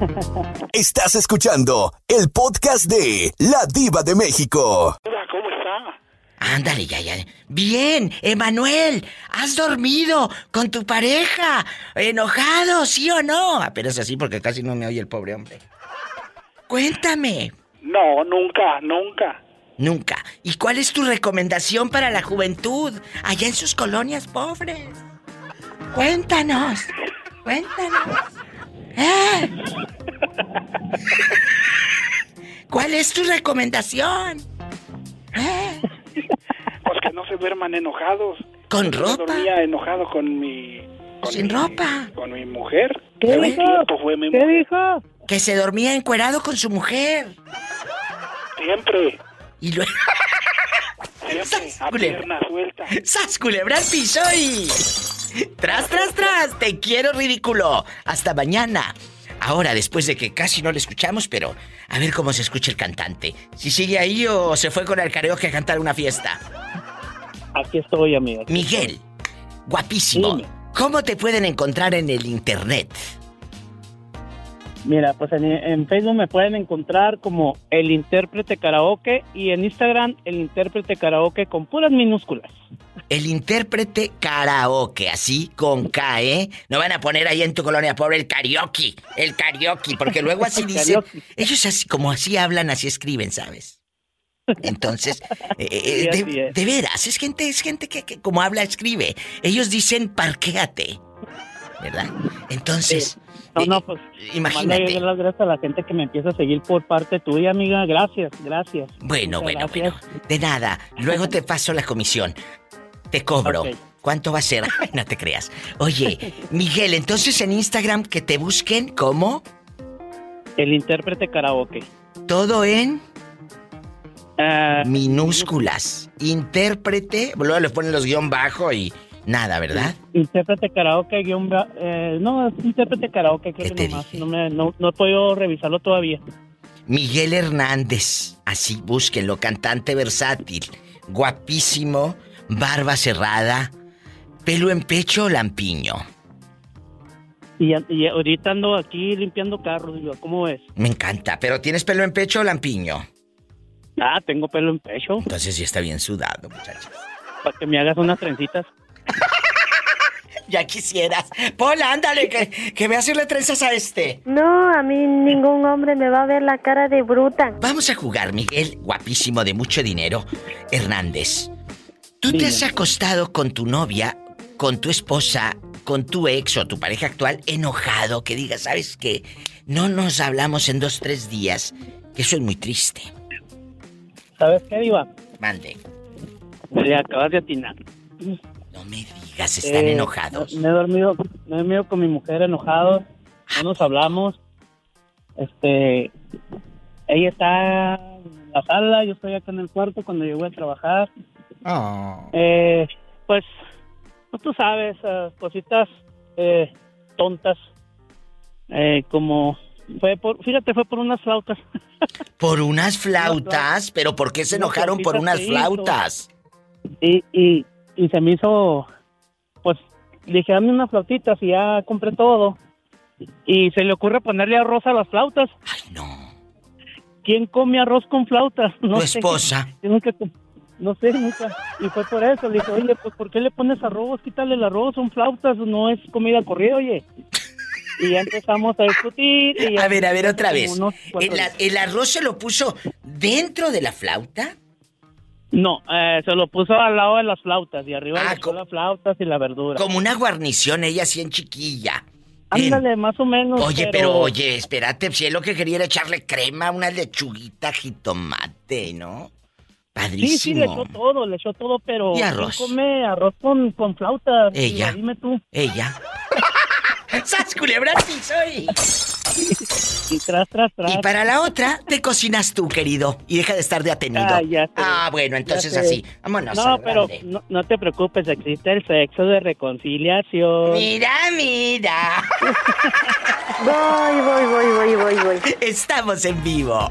Estás escuchando el podcast de La Diva de México. ¿Cómo está? Ándale, ya, ya. Bien, Emanuel, ¿has dormido con tu pareja? ¿Enojado, sí o no? Apenas así porque casi no me oye el pobre hombre. Cuéntame. No, nunca, nunca. Nunca. ¿Y cuál es tu recomendación para la juventud allá en sus colonias pobres? Cuéntanos. Cuéntanos. ¿Eh? ¿Cuál es tu recomendación? ¿Eh? Pues que no se duerman enojados. ¿Con Yo ropa? dormía enojado con mi... con Sin mi- ropa. Con mi mujer. ¿Qué dijo? tiempo fue mi ¿Qué mujer. dijo? Que se dormía encuerado con su mujer. Siempre. Y luego... A culebra. suelta. ¡Sas, culebra al piso y... ¡Tras, tras, tras! ¡Te quiero, ridículo! ¡Hasta mañana! Ahora, después de que casi no le escuchamos, pero a ver cómo se escucha el cantante. Si sigue ahí o se fue con el karaoke a cantar una fiesta. Aquí estoy, aquí Miguel, guapísimo. Dime. ¿Cómo te pueden encontrar en el internet? Mira, pues en, en Facebook me pueden encontrar como el intérprete karaoke y en Instagram el intérprete karaoke con puras minúsculas. El intérprete karaoke, así con K, ¿eh? No van a poner ahí en tu colonia pobre el karaoke, el karaoke, porque luego así dicen. Ellos así, como así hablan, así escriben, ¿sabes? Entonces, eh, eh, Sí, de, veras, es gente, es gente que, que como habla, escribe. Ellos dicen parquéate, ¿verdad? Entonces, No, no, pues imagínate. Las gracias a la gente que me empieza a seguir por parte tuya, amiga. Gracias, gracias. Bueno, Muchas bueno, gracias. bueno. De nada. Luego te paso la comisión. Te cobro. ¿Cuánto va a ser? Ay, no te creas. Oye, Miguel, entonces en Instagram que te busquen como El intérprete karaoke. todo en Ah, minúsculas. Intérprete, luego le ponen los guion bajo y nada, ¿verdad? Intérprete karaoke, guion eh, no, es intérprete karaoke, creo que nomás. No, me, no, no he podido revisarlo todavía. Miguel Hernández, así búsquenlo, cantante versátil, guapísimo, barba cerrada, pelo en pecho, lampiño. Y, y ahorita ando aquí limpiando carros, ¿cómo ves? Me encanta, pero ¿tienes pelo en pecho o lampiño? Ah, tengo pelo en pecho. Entonces sí está bien sudado, muchachos. Para que me hagas unas trencitas. Ya quisieras. Pola, ándale, que, que ve a hacerle trenzas a este. No, a mí ningún hombre me va a ver la cara de bruta. Vamos a jugar, Miguel, guapísimo de mucho dinero, Hernández. ¿Tú te has acostado con tu novia con tu esposa, con tu ex o tu pareja actual enojado, que digas, ¿sabes qué? No nos hablamos en dos, tres días, que soy muy triste. ¿Sabes qué, Diva? Mande. Le acabas de atinar. No me digas, están Eh, enojados. Me he dormido, me he dormido con mi mujer enojado. No nos hablamos. Este, ella está en la sala, yo estoy acá en el cuarto cuando llego a trabajar. Eh, pues, pues tú sabes, eh, cositas eh, tontas, eh, como fue por, fíjate, fue por unas flautas. Por unas flautas, pero ¿por qué se enojaron por unas flautas? Y, y, y se me hizo, pues, dije, dame unas flautitas y ya compré todo. Y se le ocurre ponerle arroz a las flautas. Ay, no. ¿Quién come arroz con flautas? No Tu sé. esposa. Nunca no sé, nunca. Y fue por eso. Le dije, oye, pues, ¿por qué le pones arroz? Quítale el arroz, son flautas, no es comida corrida, oye. Y ya empezamos a discutir. Y A ver, a ver, otra vez. unos cuatro ¿El, días. el arroz se lo puso dentro de la flauta? No, eh, se lo puso al lado de las flautas y arriba le puso las flautas y la verdura. Como una guarnición, ella así en chiquilla. Ándale, más o menos. Oye, pero... oye, espérate, si él lo que quería era echarle crema, una lechuguita, jitomate, ¿no? Sí, sí, le Padrísimo. echó todo, le echó todo, pero... Y ¿quién arroz. come arroz con, con flautas? Ella. Dime tú. Ella. ¡Sas culebra al piso y... Tras, tras, tras. Y para la otra, te cocinas tú, querido. Y deja de estar de atenido. Ah, ya sé. Ah, bueno, entonces así. Vámonos. No, pero no, no te preocupes, existe el sexo de reconciliación. Mira, mira. Voy, voy, voy, voy, voy, voy. Estamos en vivo.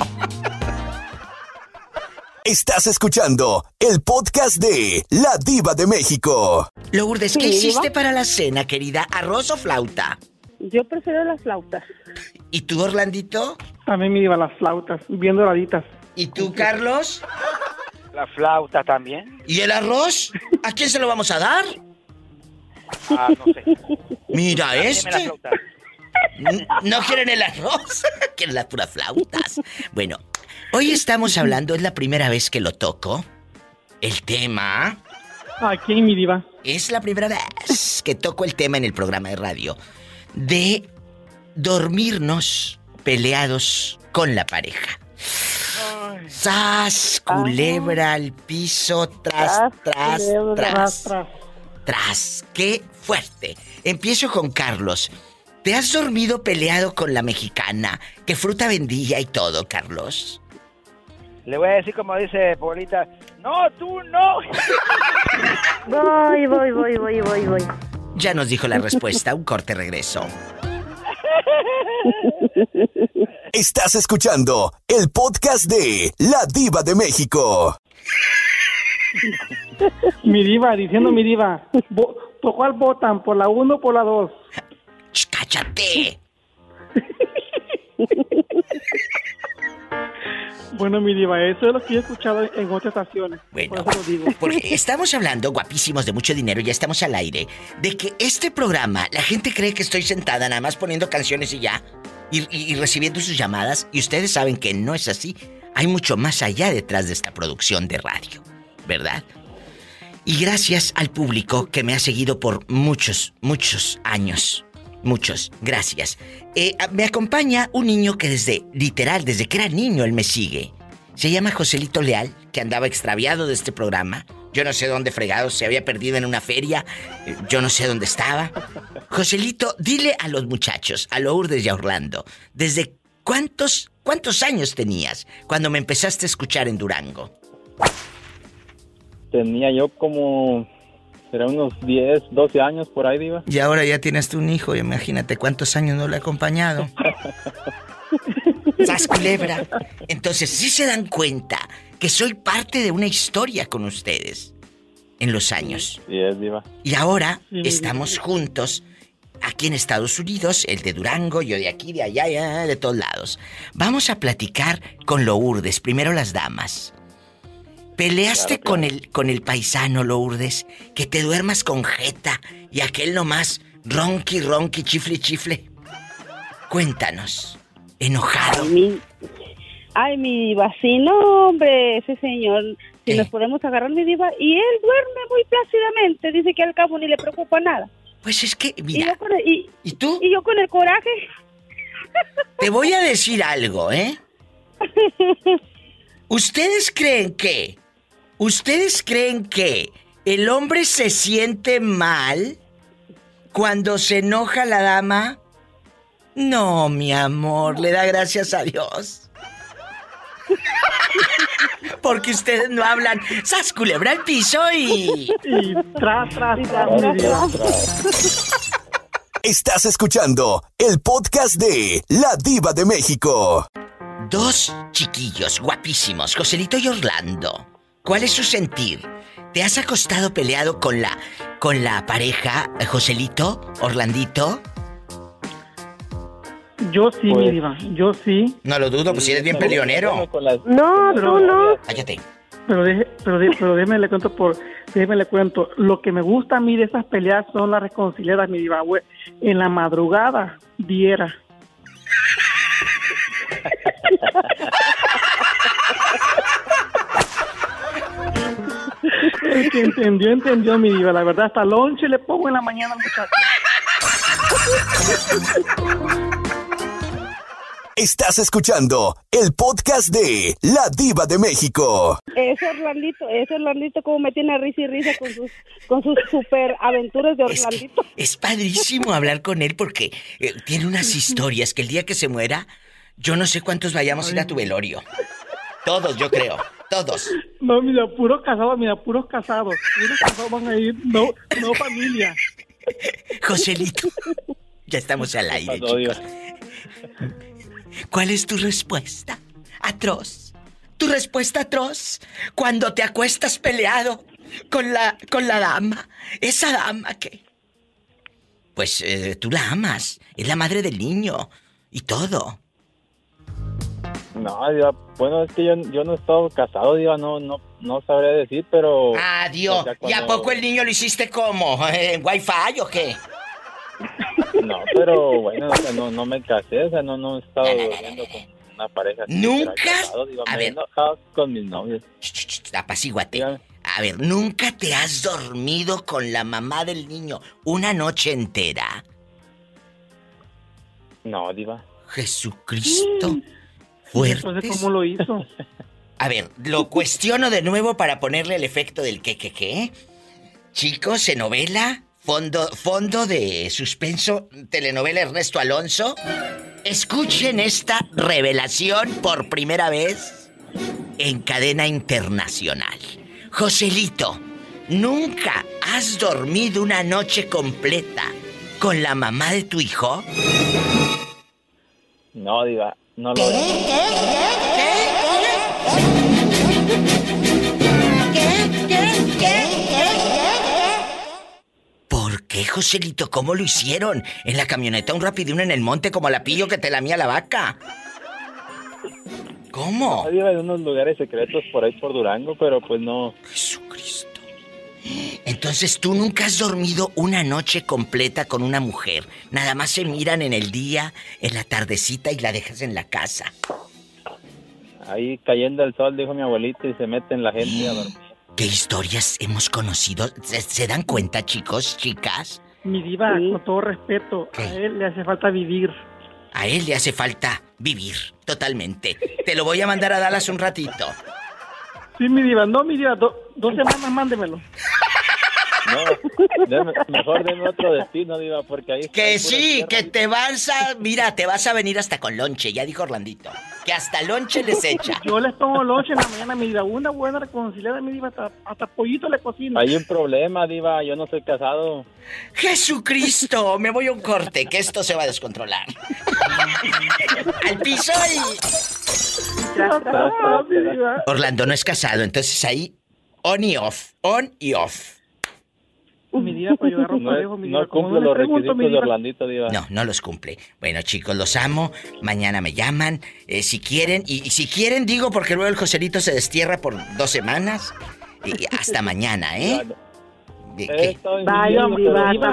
Estás escuchando el podcast de La Diva de México. Lourdes, ¿qué hiciste Diva. para la cena, querida? ¿Arroz o flauta? Yo prefiero las flautas. ¿Y tú, Orlandito? A mí me iban las flautas, bien doraditas. ¿Y tú, Carlos? La flauta también. ¿Y el arroz? ¿A quién se lo vamos a dar? Ah, no sé. Mira este. ¿No quieren el arroz? quieren las puras flautas. Bueno, hoy estamos hablando, es la primera vez que lo toco. El tema Aquí, mi diva. es la primera vez que toco el tema en el programa de radio de dormirnos peleados con la pareja. ¡Sas! Culebra al piso, tras, tras, culebra, tras. tras. Tras, qué fuerte. Empiezo con Carlos. ¿Te has dormido peleado con la mexicana? ¿Qué fruta vendía y todo, Carlos? Le voy a decir como dice Polita. No, tú no. Voy, voy, voy, voy, voy, voy. Ya nos dijo la respuesta, un corte regreso. Estás escuchando el podcast de La Diva de México. Mi diva, diciendo mi diva. ¿Por cuál votan? ¿Por la 1 o por la 2? ¡Cállate! Bueno, mi diva, eso es lo que he escuchado en otras estaciones. Bueno, Por eso lo digo. porque estamos hablando, guapísimos de mucho dinero, ya estamos al aire, de que este programa, la gente cree que estoy sentada nada más poniendo canciones y ya, y, y- y recibiendo sus llamadas, y ustedes saben que no es así. Hay mucho más allá detrás de esta producción de radio, ¿verdad? Y gracias al público que me ha seguido por muchos, muchos años. Muchos, gracias. Eh, a- me acompaña un niño que desde, literal, desde que era niño, él me sigue. Se llama Joselito Leal, que andaba extraviado de este programa. Yo no sé dónde fregado, se había perdido en una feria. eh, Yo no sé dónde estaba. Joselito, dile a los muchachos, a Lourdes y a Orlando, ¿desde cuántos, cuántos años tenías cuando me empezaste a escuchar en Durango? Tenía yo como, será unos 10, 12 años por ahí, Diva. Y ahora ya tienes tú un hijo, imagínate cuántos años no le he acompañado. ¡Sas culebra! Entonces, sí se dan cuenta que soy parte de una historia con ustedes en los años. Sí, es Diva. Y ahora Sí, estamos juntos aquí en Estados Unidos, el de Durango, yo de aquí, de allá, de todos lados. Vamos a platicar con Lourdes, primero las damas. ¿Peleaste con el con el paisano Lourdes que te duermas con jeta y aquel nomás ronqui ronqui chifle chifle? Cuéntanos. Enojado. Ay, mi, ay, mi vecino, hombre, ese señor si nos podemos agarrar mi diva y él duerme muy plácidamente, dice que al cabo ni le preocupa nada. Pues es que, Y mira, yo con el, y, ¿y tú? Y yo con el coraje. te voy a decir algo, ¿eh? ¿Ustedes creen que, ustedes creen que el hombre se siente mal cuando se enoja la dama? No, mi amor, le da gracias a Dios. Porque ustedes no hablan. ¡Sas culebra al piso y. Y tras, tras, tras. Estás escuchando el podcast de La Diva de México. Dos chiquillos guapísimos, Joselito y Orlando. ¿Cuál es su sentir? ¿Te has acostado peleado con la con la pareja, eh, Joselito, Orlandito? Yo sí, mi Pues- diva, yo sí. No lo dudo, pues si eres bien peleonero. No, tú no. Cállate. Pero, deje, pero, de- pero déjeme le cuento por, déjeme le cuento. Lo que me gusta a mí de esas peleas son las reconciliadas, mi diva. En la madrugada, diera. El que entendió, entendió, mi diva. La verdad, hasta lonche le pongo en la mañana al muchacho. Estás escuchando el podcast de La Diva de México. Ese Orlandito, ese Orlandito como me tiene risa y risa con sus, con sus super aventuras de Orlandito. Es padrísimo hablar con él porque eh, tiene unas historias que el día que se muera, yo no sé cuántos vayamos a ir a tu velorio. Todos, yo creo. Todos. No, mira, puros casados, mira, puros casados. Puros casados van a ir, no, no familia. Joselito. Ya estamos al aire, chicos. ¿Cuál es tu respuesta? Atroz. Tu respuesta atroz cuando te acuestas peleado con la con la dama, esa dama que pues eh, tú la amas, es la madre del niño y todo. No, diva, bueno, es que yo, yo no he estado casado, diva, no, no, no sabría decir, pero... O sea, ¿Y a poco el niño lo hiciste como? ¿En Wi-Fi o qué? No, pero bueno, o sea, no, no me casé, o sea, no, no he estado durmiendo con una pareja. ¿Nunca? casado, diva, A me he ver. enojado con mis novios. Apacíguate. A ver, ¿nunca te has dormido con la mamá del niño una noche entera? No, diva. Jesucristo. Entonces, Fuertes. ¿cómo lo hizo? A ver, lo cuestiono de nuevo para ponerle el efecto del que, que, que. Chicos, ¿se novela? Fondo, fondo de suspenso, telenovela Ernesto Alonso. Escuchen esta revelación por primera vez en cadena internacional. Joselito, ¿nunca has dormido una noche completa con la mamá de tu hijo? No, diva, no lo ¿Por qué, Joselito? ¿Cómo lo hicieron? ¿En la camioneta un rapidín en el monte como la pillo que te lamía la vaca? ¿Cómo? En unos lugares secretos por ahí por Durango, pero pues no... Entonces tú nunca has dormido una noche completa con una mujer. Nada más se miran en el día, en la tardecita y la dejas en la casa. Ahí cayendo el sol, dijo mi abuelito, y se mete en la gente a dormir. ¿Qué historias hemos conocido? ¿Se, se dan cuenta, chicos, chicas? Mi diva, con todo respeto, a él le hace falta vivir. A él le hace falta vivir, totalmente. Te lo voy a mandar a Dallas un ratito. Sí, mi diva, no, mi diva, do- dos semanas mándemelo. No, deme- mejor denme otro destino, diva, porque ahí... Que sí, que te vas a... Mira, te vas a venir hasta con lonche, ya dijo Orlandito. Que hasta lonche les echa. Yo les pongo lonche en la mañana, mi diva, una buena reconciliada, mi diva, hasta, hasta pollito le cocino. Hay un problema, diva, yo no soy casado. Jesucristo, me voy a un corte, que esto se va a descontrolar. Al piso y... Orlando no es casado, entonces ahí on y off, on y off. Mi diva, yo agarro No, parejo, mi diva. no cumple le los requisitos de. Orlandito, diva. No, no los cumple. Bueno, chicos, los amo. Mañana me llaman. eh, si quieren, y, y si quieren, digo, porque luego el Joselito se destierra por dos semanas. Y hasta mañana, ¿eh?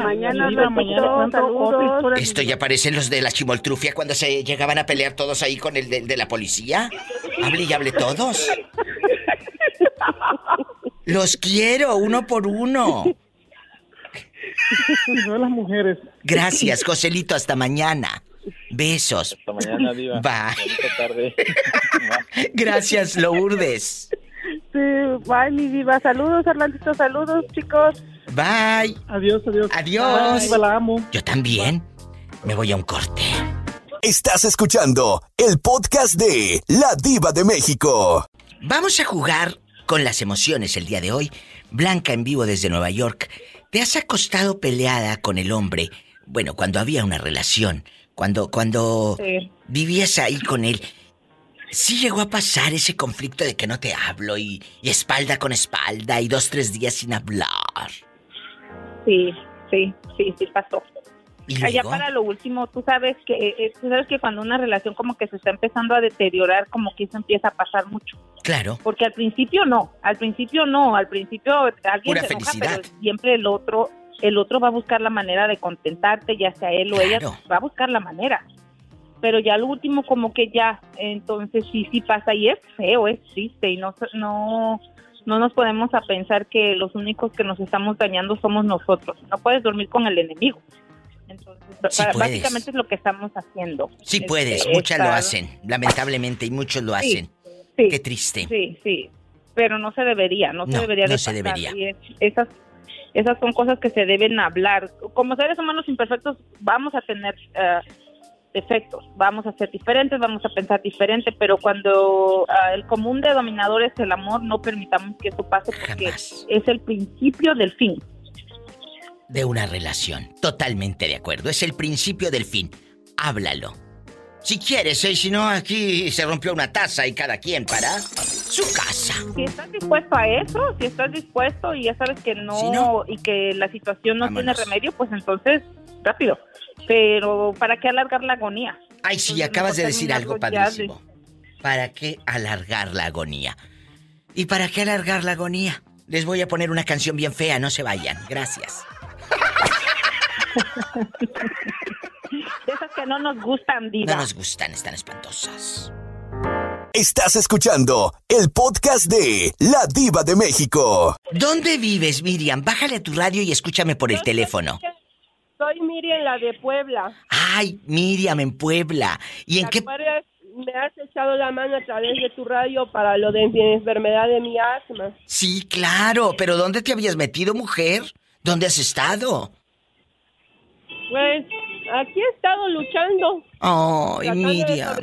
Mañana, saludos. Esto ya parecen los de la chimoltrufia cuando se llegaban a pelear todos ahí con el de, de la policía. Hable y hable todos. Los quiero, uno por uno. Y no las mujeres. Gracias, Joselito, hasta mañana. Besos. Hasta mañana, Diva. Bye. Tarde. Gracias, Lourdes. Sí, bye, mi diva. Saludos, Orlandito. Saludos, chicos. Bye. Adiós, adiós. Adiós. Ay, la amo. Yo también. Me voy a un corte. Estás escuchando el podcast de La Diva de México. Vamos a jugar con las emociones el día de hoy. Blanca en vivo desde Nueva York. ¿Te has acostado peleada con el hombre? Bueno, cuando había una relación, cuando cuando Sí. vivías ahí con él. Sí llegó a pasar ese conflicto de que no te hablo y, y espalda con espalda y dos, tres días sin hablar. Sí, sí, sí, sí pasó. ¿Y Allá para lo último, tú sabes que eh, tú sabes que cuando una relación como que se está empezando a deteriorar, como que eso empieza a pasar mucho. Claro. Porque al principio no, al principio no, al principio alguien Pura se enoja, felicidad. pero siempre el otro, el otro va a buscar la manera de contentarte, ya sea él o ella, va a buscar la manera. Pero ya lo último como que ya, entonces sí, sí pasa y es feo, es triste y no, no, no nos podemos a pensar que los únicos que nos estamos dañando somos nosotros. No puedes dormir con el enemigo. Entonces, Sí puedes. básicamente es lo que estamos haciendo. Sí Este, puedes, muchas lo hacen, lamentablemente, y muchos lo Sí, hacen. sí, Qué triste. Sí, sí, pero no se debería, no se debería no de se debería. es- esas, esas son cosas que se deben hablar. Como seres humanos imperfectos vamos a tener eh, defectos, vamos a ser diferentes, vamos a pensar diferente, pero cuando ah, el común denominador es el amor, no permitamos que eso pase porque es el principio del fin. De una relación. Totalmente de acuerdo. Es el principio del fin. Háblalo. Si quieres, ¿eh? si no, aquí se rompió una taza y cada quien para su casa. Si estás dispuesto a eso, si estás dispuesto y ya sabes que no, y que la situación no tiene remedio, pues entonces rápido. Pero ¿para qué alargar la agonía? Ay, sí, Entonces, acabas de decir algo de- padrísimo. ¿Para qué alargar la agonía? ¿Y para qué alargar la agonía? Les voy a poner una canción bien fea, no se vayan. Gracias. De esas que no nos gustan, diva. No nos gustan, están espantosas. Estás escuchando el podcast de La Diva de México. ¿Dónde vives, Miriam? Bájale a tu radio y escúchame por el teléfono. Soy Miriam, la de Puebla. Ay, Miriam, en Puebla. ¿Y en ¿Te qué? Me has echado la mano a través de tu radio para lo de mi enfermedad de mi asma. Sí, claro, pero ¿dónde te habías metido, mujer? ¿Dónde has estado? Pues aquí he estado luchando. Ay, de Miriam.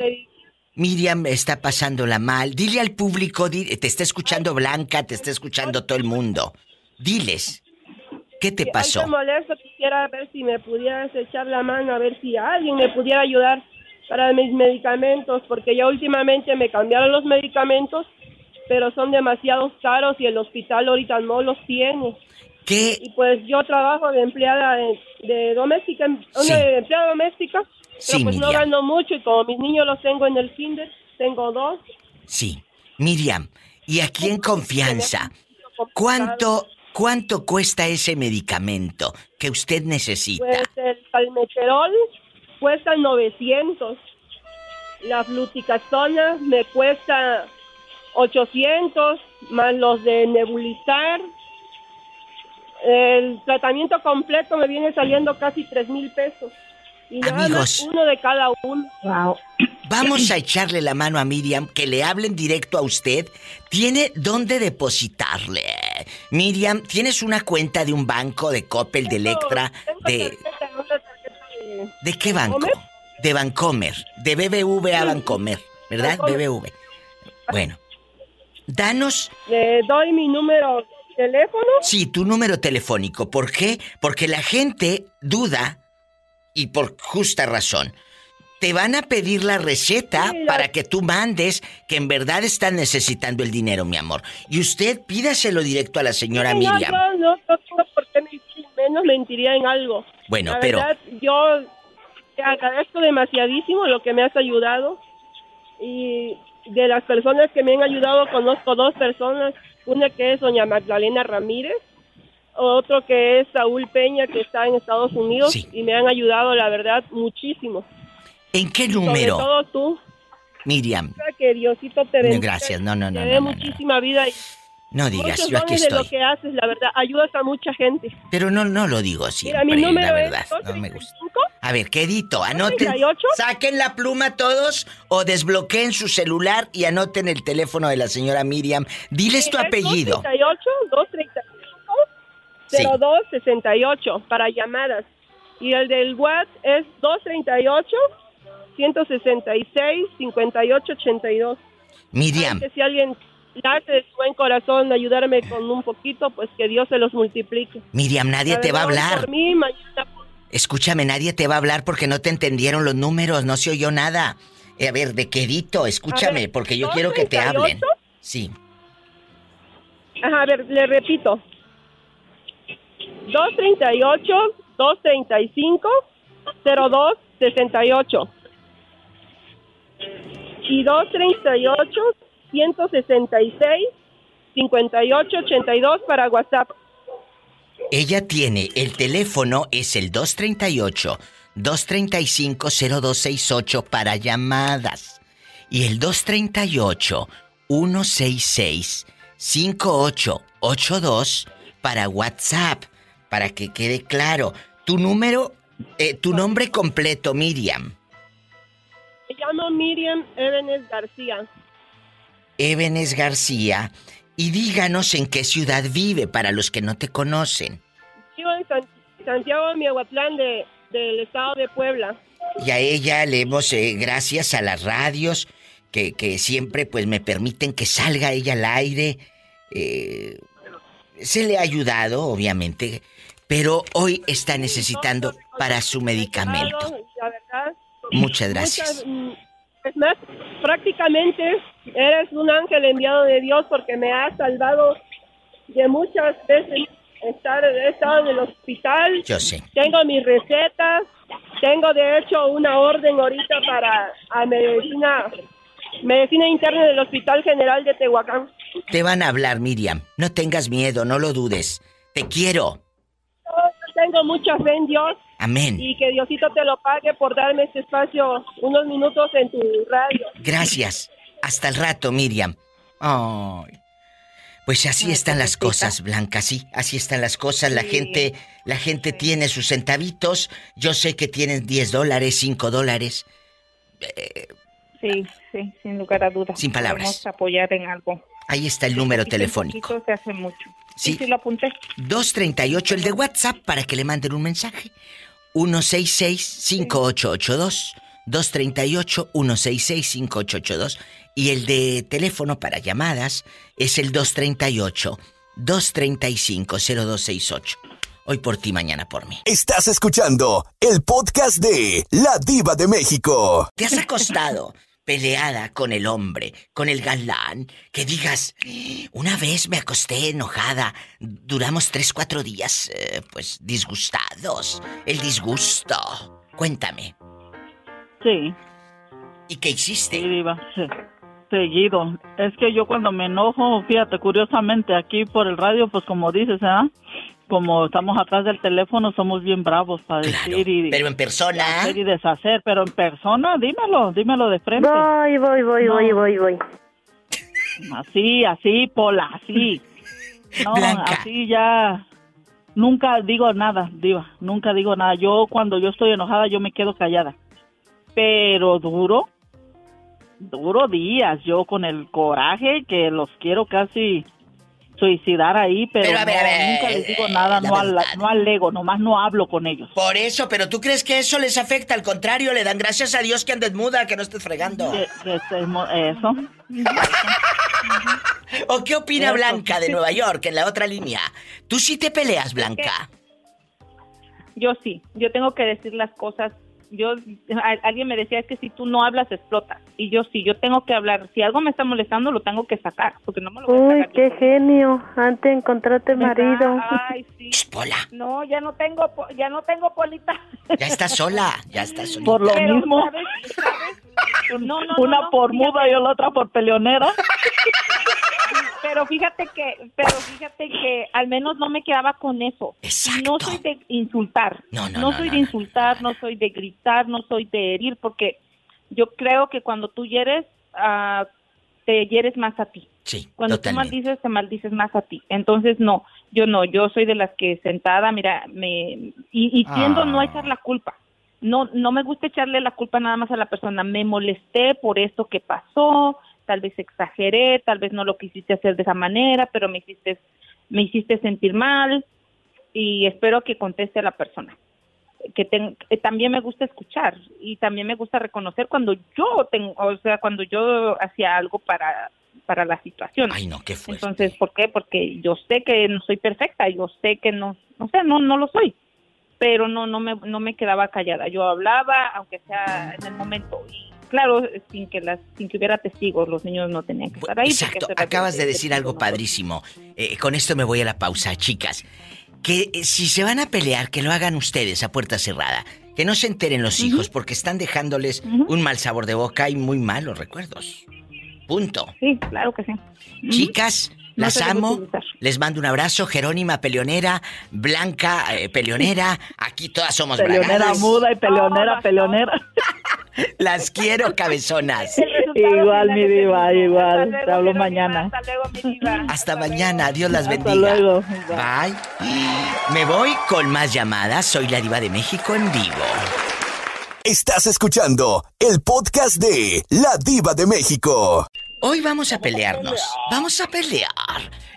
Miriam está pasándola mal. Dile al público, di- te está escuchando Blanca, te está escuchando todo el mundo. Diles, ¿qué te pasó? algo molesto, quisiera ver si me pudieras echar la mano, a ver si alguien me pudiera ayudar para mis medicamentos, porque ya últimamente me cambiaron los medicamentos, pero son demasiado caros y el hospital ahorita no los tiene. ¿Qué? Y pues yo trabajo de empleada de, de doméstica, Sí. de empleada doméstica, pero Sí, pues no gano mucho y como mis niños los tengo en el kinder, tengo dos. Sí, Miriam, y aquí en confianza, ¿cuánto, cuánto cuesta ese medicamento que usted necesita? Pues el palmeterol cuesta 900. La fluticasona me cuesta 800, más los de nebulizar. El tratamiento completo me viene saliendo casi 3 mil pesos. Y nada Amigos. más uno de cada uno. Vamos a echarle la mano a Miriam, que le hablen directo a usted. ¿Tiene dónde depositarle? Miriam, ¿tienes una cuenta de un banco, de Coppel, de Electra, de... ¿De qué banco? De Bancomer, de BBV a Bancomer, ¿verdad? BBV. Bueno, danos, Le doy mi número teléfono. sí, tu número telefónico. ¿Por qué? Porque la gente duda, y por justa razón, te van a pedir la receta Sí, la- para que tú mandes que en verdad están necesitando el dinero, mi amor. Y usted pídaselo directo a la señora No, Miriam. No, no, no tengo por qué menos mentiría en algo. Bueno, La pero- verdad, yo te agradezco demasiadísimo lo que me has ayudado. Y de las personas que me han ayudado, conozco dos personas. Una que es doña Magdalena Ramírez, otro que es Saúl Peña, que está en Estados Unidos. Y me han ayudado, la verdad, muchísimo. ¿En qué Sobre número, todo tú. Miriam? Que Diosito te bendiga. Gracias, no, no, no, Te no, dé no, no. muchísima vida y No digas, Muchos yo aquí dones de lo estoy. que haces, la verdad. Ayudas a mucha gente. Pero no, no lo digo Mira, siempre, mi número la verdad. es No me gusta. A ver, quedito, anoten. 38. Saquen la pluma todos o desbloqueen su celular y anoten el teléfono de la señora Miriam. Diles tu apellido. 238 235 Sí. 0268 para llamadas. Y el del WhatsApp es 238 166 5882. Miriam, Que si alguien nace de su buen corazón ayudarme con un poquito, pues que Dios se los multiplique. Miriam, nadie te va a hablar. Por mí, mañana Escúchame, nadie te va a hablar porque no te entendieron los números, no se oyó nada. Eh, a ver, de quedito, escúchame, ver, porque yo quiero que te 238. hablen. Sí. Ajá, a ver, le repito. 238 235 0268 y 238 166 5882 para WhatsApp. Ella tiene el teléfono, es el 238 235 0268 para llamadas. Y el 238 166 5882 para WhatsApp. Para que quede claro. Tu número, eh, tu nombre completo, Miriam. Me llamo Miriam Ebenes García. Ebenes García. Y díganos en qué ciudad vive para los que no te conocen. Vivo en San- Santiago, Miahuatlán, de, del estado de Puebla. Y a ella le hemos, eh, gracias a las radios, que, que siempre pues me permiten que salga ella al aire. eh, se le ha ayudado, obviamente, pero hoy está necesitando para su medicamento. Muchas gracias. Muchas, mm, es más, prácticamente eres un ángel enviado de Dios porque me has salvado de muchas veces estar, he estado en el hospital. Yo sé. Tengo mis recetas. Tengo de hecho una orden ahorita para a medicina medicina interna del Hospital General de Tehuacán. Te van a hablar, Miriam. No tengas miedo, no lo dudes. Te quiero. Yo tengo mucha fe en Dios Amén. y que Diosito te lo pague por darme este espacio unos minutos en tu radio. Gracias. Hasta el rato, Miriam. Ay. Pues así están las cosas, Blanca, sí, así están las cosas. La gente, la gente tiene sus centavitos. Yo sé que tienen 10 dólares, 5 dólares. Sí, sí, sin lugar a dudas. Sin palabras. Podemos apoyar en algo. Ahí está el número telefónico. se hace mucho. Sí. Sí, sí lo apunté. 238, el de WhatsApp, para que le manden un mensaje. 166-5882. 238-166-5882. Y el de teléfono para llamadas es el 238-235-0268. Hoy por ti, mañana por mí. Estás escuchando el podcast de La Diva de México. ¿Te has acostado peleada con el hombre, con el galán? Que digas, una vez me acosté enojada. Duramos tres, cuatro días, eh, pues, disgustados. El disgusto. Cuéntame. Sí. ¿Y qué hiciste? Sí, Diva, sí. Seguido. Es que yo cuando me enojo, fíjate, curiosamente, aquí por el radio, pues como dices, ¿ah? Como estamos atrás del teléfono, somos bien bravos para decir y... Pero en persona... Hacer y deshacer, pero en persona, dímelo, dímelo de frente. Voy, voy, voy, voy, voy, voy. Así, así, Pola, así. No, Blanca. así ya... Nunca digo nada, diva, nunca digo nada. Yo cuando yo estoy enojada, yo me quedo callada. Pero duro, duro días, yo con el coraje que los quiero casi suicidar ahí, pero, Pero, a ver, no, a ver, nunca les digo nada, la no, al, no alego, nomás no hablo con ellos. Por eso, pero ¿tú crees que eso les afecta? Al contrario, le dan gracias a Dios que andes muda, que no estés fregando. Que- que estemos- Eso. ¿O qué opina Eso. Blanca de Nueva York en la otra línea? ¿Tú sí te peleas, Blanca? Yo sí, yo tengo que decir las cosas. Yo, a- alguien me decía es que si tú no hablas explotas. Y yo sí, yo tengo que hablar. Si algo me está molestando, lo tengo que sacar, porque no me lo voy a Uy, sacar. qué genio. Antes de encontrarte marido. Ay, sí. Pola. No, ya no tengo, po- ya no tengo polita. Ya estás sola, ya estás sola. Por lo Pero, mismo, ¿sabes? ¿Sabes? No, no, una no, no, por muda y la otra por peleonera. Pero fíjate que, pero fíjate que al menos no me quedaba con eso. No soy de insultar. No, no, no, soy no, de insultar, no soy de gritar, no soy de herir, porque yo creo que cuando tú hieres, ah, te hieres más a ti. Sí, Cuando tú totalmente. maldices, te maldices más a ti. Entonces, no, yo no, yo soy de las que sentada, mira, me y, y tiendo Ah. no a echar la culpa. No, no me gusta echarle la culpa nada más a la persona. Me molesté por esto que pasó, tal vez exageré, tal vez no lo quisiste hacer de esa manera, pero me hiciste, me hiciste sentir mal y espero que conteste a la persona. Que, que también me gusta escuchar y también me gusta reconocer cuando yo tengo, o sea, cuando yo hacía algo para para la situación. Ay, no, qué fuerte. Entonces, ¿por qué? Porque yo sé que no soy perfecta, yo sé que no, no sé, no, no lo soy, pero no, no me, no me quedaba callada. Yo hablaba, aunque sea en el momento, y claro, sin que las, sin que hubiera testigos, los niños no tenían que estar ahí. Exacto, acabas de de- decir algo padrísimo. Eh, con esto me voy a la pausa, chicas. Que eh, si se van a pelear, que lo hagan ustedes a puerta cerrada. Que no se enteren los hijos porque están dejándoles un mal sabor de boca y muy malos recuerdos. Punto. Sí, claro que sí. Chicas, las amo. Les mando un abrazo. Jerónima, peleonera. Blanca, eh, peleonera. Aquí todas somos Peleonera bragadas. muda y peleonera, peleonera. Las quiero, cabezonas. igual, mi diva, igual. Te hablo mañana. Hasta mañana, Dios las Hasta bendiga. luego. Bye. Me voy con más llamadas. Soy la Diva de México en vivo. Estás escuchando el podcast de La Diva de México. Hoy vamos a pelearnos. Vamos a pelear.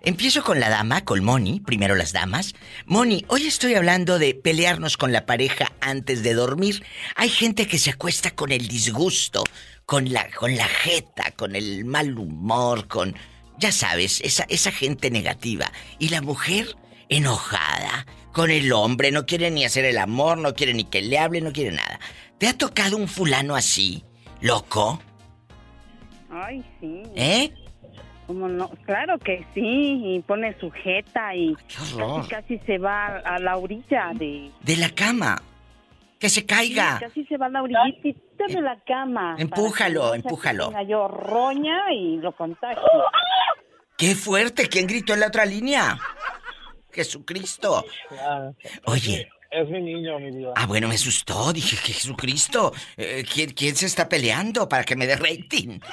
Empiezo con la dama, con Moni. Primero las damas. Moni, hoy estoy hablando de pelearnos con la pareja antes de dormir. Hay gente que se acuesta con el disgusto, con la, con la jeta, con el mal humor, con. Ya sabes, esa, esa gente negativa. Y la mujer enojada con el hombre, no quiere ni hacer el amor, no quiere ni que le hable, no quiere nada. ¿Te ha tocado un fulano así? ¿Loco? Ay, sí. ¿Eh? ¿Cómo no? Claro que sí, y pone sujeta y horror. casi, casi se va a la orilla de... De la cama. Que se caiga. Sí, casi se va a la orillita de la cama. Empújalo, empújalo. yo roña y lo contagio. ¡Qué fuerte! ¿Quién gritó en la otra línea? Jesucristo. Oye. Es mi niño, mi vida. Ah, bueno, me asustó. Dije, Jesucristo. eh, ¿quién, quién se está peleando para que me dé rating?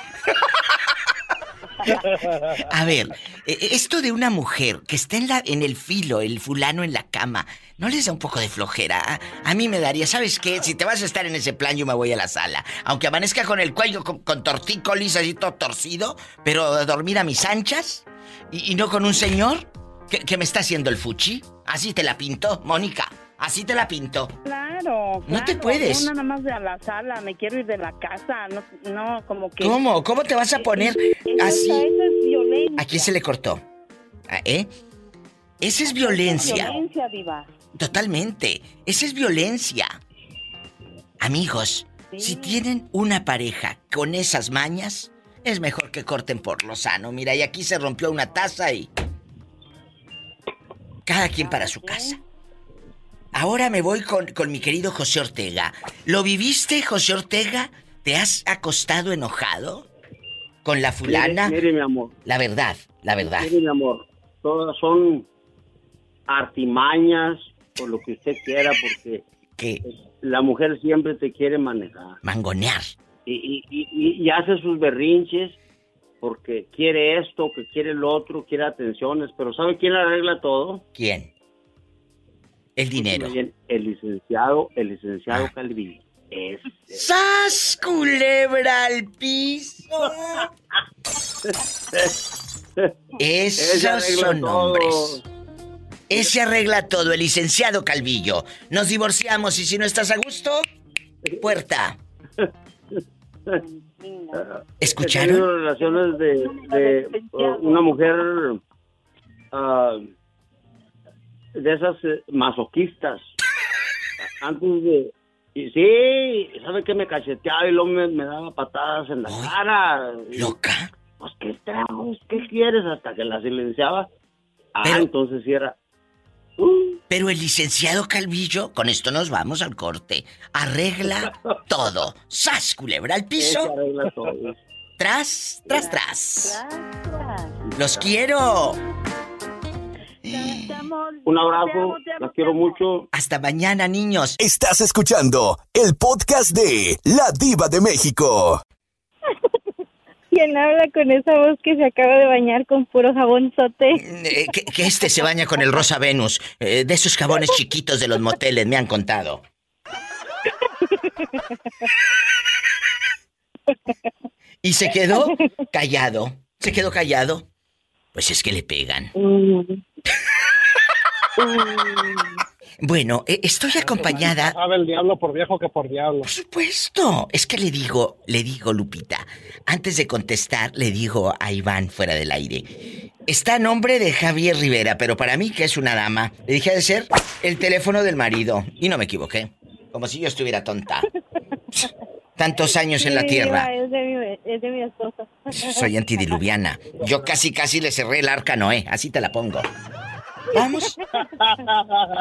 A ver, eh, esto de una mujer que esté en, la, en el filo, el fulano en la cama, ¿no les da un poco de flojera? A, mí me daría, ¿sabes qué? Si te vas a estar en ese plan, yo me voy a la sala. Aunque amanezca con el cuello con, con tortícolis así todo torcido, pero a dormir a mis anchas y, no con un señor que, que me está haciendo el fuchi. Así te la pinto, Mónica. Así te la pinto. Claro, No te puedes. Yo nada más de a la sala, me quiero ir de la casa, no, no como que... ¿Cómo? ¿Cómo te vas a poner así? Eso es violencia. ¿A quién se le cortó? ¿Ah, ¿Eh? Esa es violencia. Violencia, diva. Totalmente. Esa es violencia. Amigos, si tienen una pareja con esas mañas, es mejor que corten por lo sano. Mira, y aquí se rompió una taza y... Cada quien para su casa. Ahora me voy con, con mi querido José Ortega. ¿Lo viviste, José Ortega? ¿Te has acostado enojado? ¿Con la fulana? Mire, mire, mi amor. La verdad, la verdad. Mire, mi amor. Todas son artimañas o lo que usted quiera porque la mujer siempre te quiere manejar. Mangonear. Y, y, y, y hace sus berrinches porque quiere esto, que quiere lo otro, quiere atenciones. Pero ¿sabe quién arregla todo? ¿Quién? El dinero. Bien, el licenciado, el licenciado Calvillo. Es, ¡Sas, culebra al piso! Ese Esos son todo. hombres. Ese arregla todo, el licenciado Calvillo. Nos divorciamos y si no estás a gusto, puerta. ¿Escucharon? Relaciones de, de, una mujer ah, de esas eh, masoquistas. Antes de... Y sí, ¿sabe qué? Me cacheteaba y luego me, me daba patadas en la cara. ¿Loca? Pues, ¿qué tragos? ¿Qué quieres? Hasta que la silenciaba. Ah, Pero- entonces sí era... Pero el licenciado Calvillo, con esto nos vamos al corte, arregla todo. ¡Sas, culebra al piso! arregla todo. Tras, tras, tras. ¡Los quiero! Un abrazo, la quiero mucho. Hasta mañana, niños. Estás escuchando el podcast de La Diva de México. ¿Quién habla con esa voz que se acaba de bañar con puro jabonzote? Eh, que, que este se baña con el Rosa Venus, eh, de esos jabones chiquitos de los moteles, me han contado. Y se quedó callado. Se quedó callado. Pues es que le pegan. Bueno, eh, estoy acompañada. Sabe el diablo por viejo que por diablo. Por supuesto. Es que le digo, le digo, Lupita. Antes de contestar, le digo a Iván fuera del aire. Está a nombre de Javier Rivera, pero para mí que es una dama. Le dije de ser el teléfono del marido. Y no me equivoqué. Como si yo estuviera tonta. Tantos años en la tierra. Es de mi, es de mi esposa. Soy antidiluviana. Yo casi casi le cerré el arca Noé, así te la pongo. Vamos.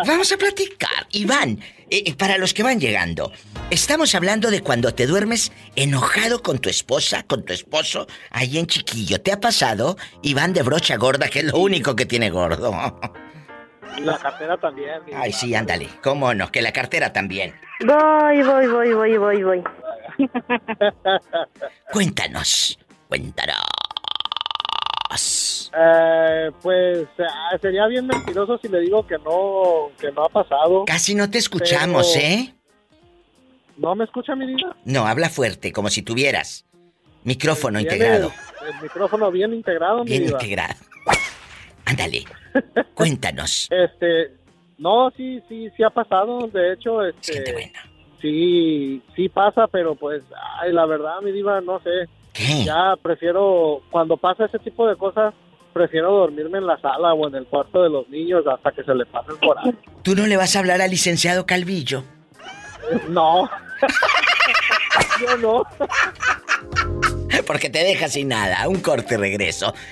Vamos a platicar. Iván, eh, eh, para los que van llegando, estamos hablando de cuando te duermes enojado con tu esposa, con tu esposo, ahí en chiquillo. ¿Te ha pasado? Iván de brocha gorda, que es lo único que tiene gordo. La cartera también. Ay, sí, ándale. ¿Cómo no? Que la cartera también. Voy, voy, voy, voy, voy, voy. Cuéntanos. Cuéntanos. Eh, pues ah, sería bien mentiroso si le digo que no que no ha pasado. Casi no te escuchamos, Pero- ¿eh? ¿No me escucha mi vida? No, habla fuerte, como si tuvieras micrófono integrado. El, el micrófono bien integrado, mi Bien diva. integrado. Ándale. Cuéntanos. Este, no, sí, sí, sí ha pasado. De hecho, este, sí, sí pasa, pero pues, ay, la verdad, mi diva, no sé. Ya prefiero, cuando pasa ese tipo de cosas, prefiero dormirme en la sala o en el cuarto de los niños hasta que se le pasen por ahí. ¿Tú no le vas a hablar al licenciado Calvillo? No. Yo no. Porque te deja sin nada. Un corte y regreso.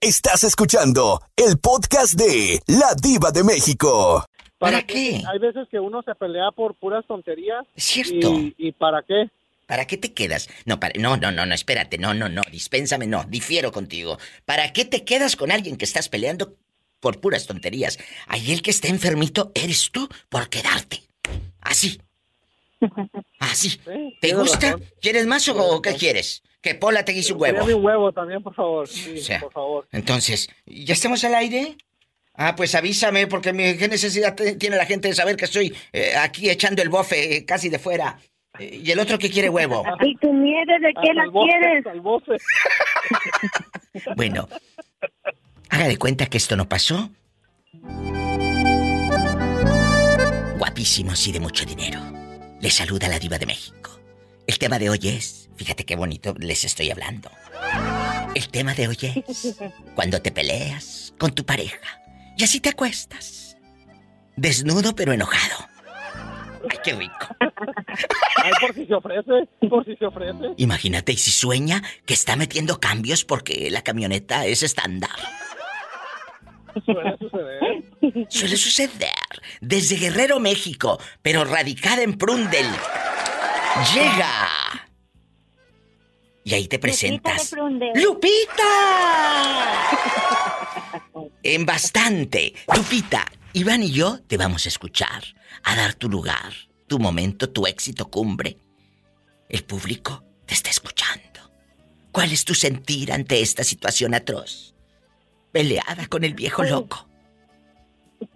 Estás escuchando el podcast de La Diva de México. ¿Para qué? Hay veces que uno se pelea por puras tonterías. cierto. ¿Y, y para qué? ¿Para qué te quedas? No, para... no, no, no, no, espérate. No, no, no. Dispénsame, no. Difiero contigo. ¿Para qué te quedas con alguien que estás peleando por puras tonterías? Ahí el que está enfermito eres tú por quedarte. Así. Así. ¿Te tienes gusta? razón. ¿Quieres más o, o qué quieres? Que Pola te guise un huevo. Un huevo también, por favor. Sí, O sea, por favor. Entonces, ¿ya estamos al aire? Ah, pues avísame, porque qué necesidad te- tiene la gente de saber que estoy eh, aquí echando el bofe eh, casi de fuera. Eh, y el otro que quiere huevo. ¿Y tu miedo de qué la quieres? Bueno, haga de cuenta que esto no pasó. Guapísimos y de mucho dinero. Les saluda la diva de México. El tema de hoy es, fíjate qué bonito les estoy hablando. El tema de hoy es cuando te peleas con tu pareja y así te acuestas. Desnudo pero enojado. Ay, qué rico. Ay, por si se ofrece, por si se ofrece. Imagínate y si sueña que está metiendo cambios porque la camioneta es estándar. Suele suceder. Suele suceder. Desde Guerrero, México, pero radicada en Prundel. Llega. Y ahí te presentas. ¡Lupita! En bastante. Lupita, Iván y yo te vamos a escuchar, a dar tu lugar, tu momento, tu éxito cumbre. El público te está escuchando. ¿Cuál es tu sentir ante esta situación atroz? Peleada con el viejo loco.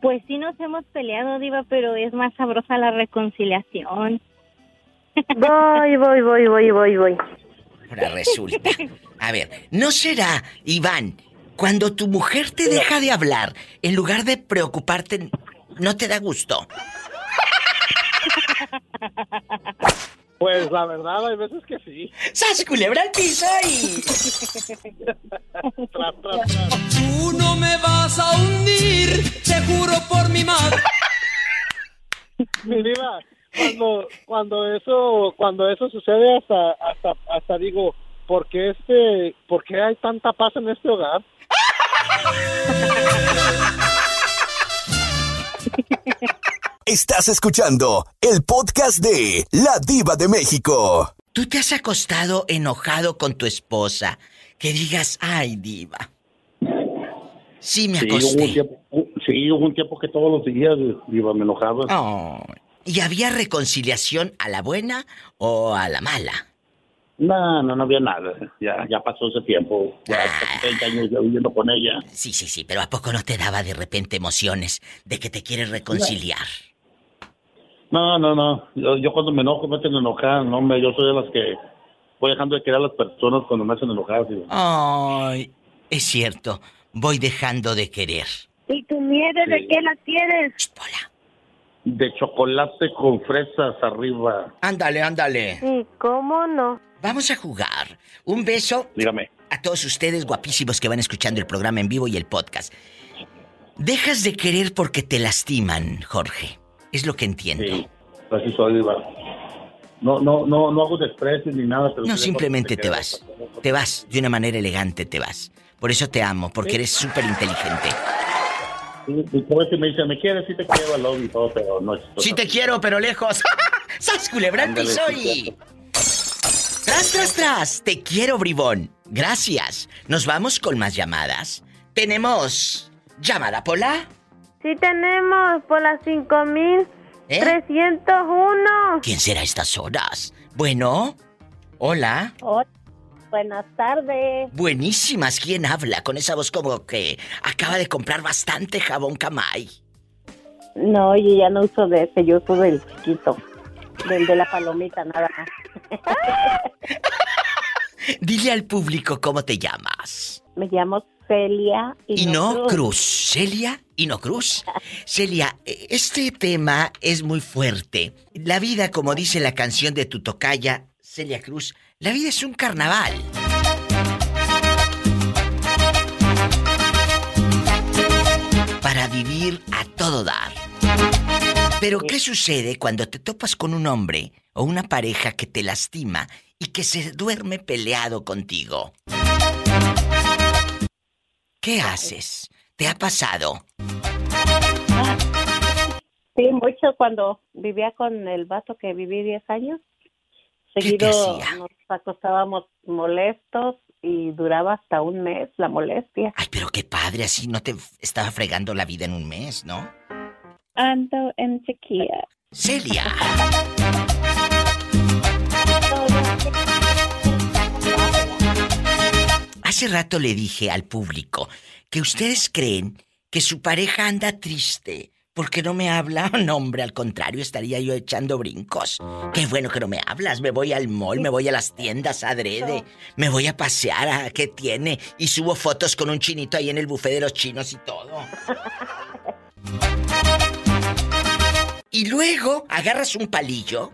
Pues sí nos hemos peleado, Diva, pero es más sabrosa la reconciliación. Voy, voy, voy, voy, voy, voy. Ahora resulta. A ver, ¿no será, Iván, cuando tu mujer te deja de hablar, en lugar de preocuparte, no te da gusto? Pues la verdad, hay veces que sí. ¡Sas, culebra al piso y... Tras, tras, tras. Tú no me vas a hundir, te juro por mi madre. Mi diva, cuando, cuando eso, cuando eso sucede hasta, hasta, hasta digo, ¿por qué este, por qué hay tanta paz en este hogar? Estás escuchando el podcast de La Diva de México. ¿Tú te has acostado enojado con tu esposa? Que digas, ay, diva. Sí, me Sí, hubo acosté. un tiempo, sí, hubo un tiempo que todos los días iba, me enojaba. Oh, ¿Y había reconciliación a la buena o a la mala? No, no, no había nada. Ya, ya pasó ese tiempo. Ya casi 30 años ya viviendo con ella. Sí, sí, sí, pero ¿a poco no te daba de repente emociones de que te quieres reconciliar? No, no, no. Yo, yo cuando me enojo me hacen enojar. No, hombre, yo soy de las que voy dejando de querer a las personas cuando me hacen enojar. Ay, es cierto, voy dejando de querer. ¿Y tu nieve de Sí. qué la quieres? De chocolate con fresas arriba. Ándale, ándale. Sí, ¿cómo no? Vamos a jugar. Un beso Dígame. a todos ustedes guapísimos que van escuchando el programa en vivo y el podcast. Dejas de querer porque te lastiman, Jorge. Es lo que entiendo. Sí, así soy, Diva. No, no, no, no hago desprecio ni nada. Pero No, simplemente te vas. Te vas de una manera elegante, te vas. Por eso te amo, porque Sí. eres súper inteligente. Sí, pobre me dice, ¿me quieres? Sí te quiero, al lobby y todo, pero no es... Sí te quiero, pero lejos. ¡Sas, culebra al Ándale, piso sí, y... Tras, tras, tras. Te quiero, bribón. Gracias. Nos vamos con más llamadas. Tenemos... ¿Llamada, Pola? Sí tenemos por las 5301. ¿Quién será a estas horas? Bueno. Hola. buenas tardes. Buenísimas. ¿Quién habla con esa voz como que acaba de comprar bastante jabón Camay? No, yo ya no uso de ese, yo uso del chiquito, del de la palomita, nada más. Dile al público cómo te llamas. Me llamo Celia Y no Cruz. Celia y no Cruz. Celia, este tema es muy fuerte. La vida, como dice la canción de tu tocaya, Celia Cruz, la vida es un carnaval. Para vivir a todo dar. Pero ¿qué sucede cuando te topas con un hombre o una pareja que te lastima y que se duerme peleado contigo? ¿Qué haces? ¿Te ha pasado? Sí, mucho cuando vivía con el vato que viví 10 años. Seguido nos acostábamos molestos y duraba hasta un mes la molestia. Ay, pero qué padre, así no te estaba fregando la vida en un mes, ¿no? Ando en sequía. Celia. Hace rato le dije al público que ustedes creen que su pareja anda triste porque no me habla. No, hombre, al contrario, estaría yo echando brincos. Qué bueno que no me hablas. Me voy al mall, me voy a las tiendas adrede, me voy a pasear a qué tiene y subo fotos con un chinito ahí en el buffet de los chinos y todo. Y luego agarras un palillo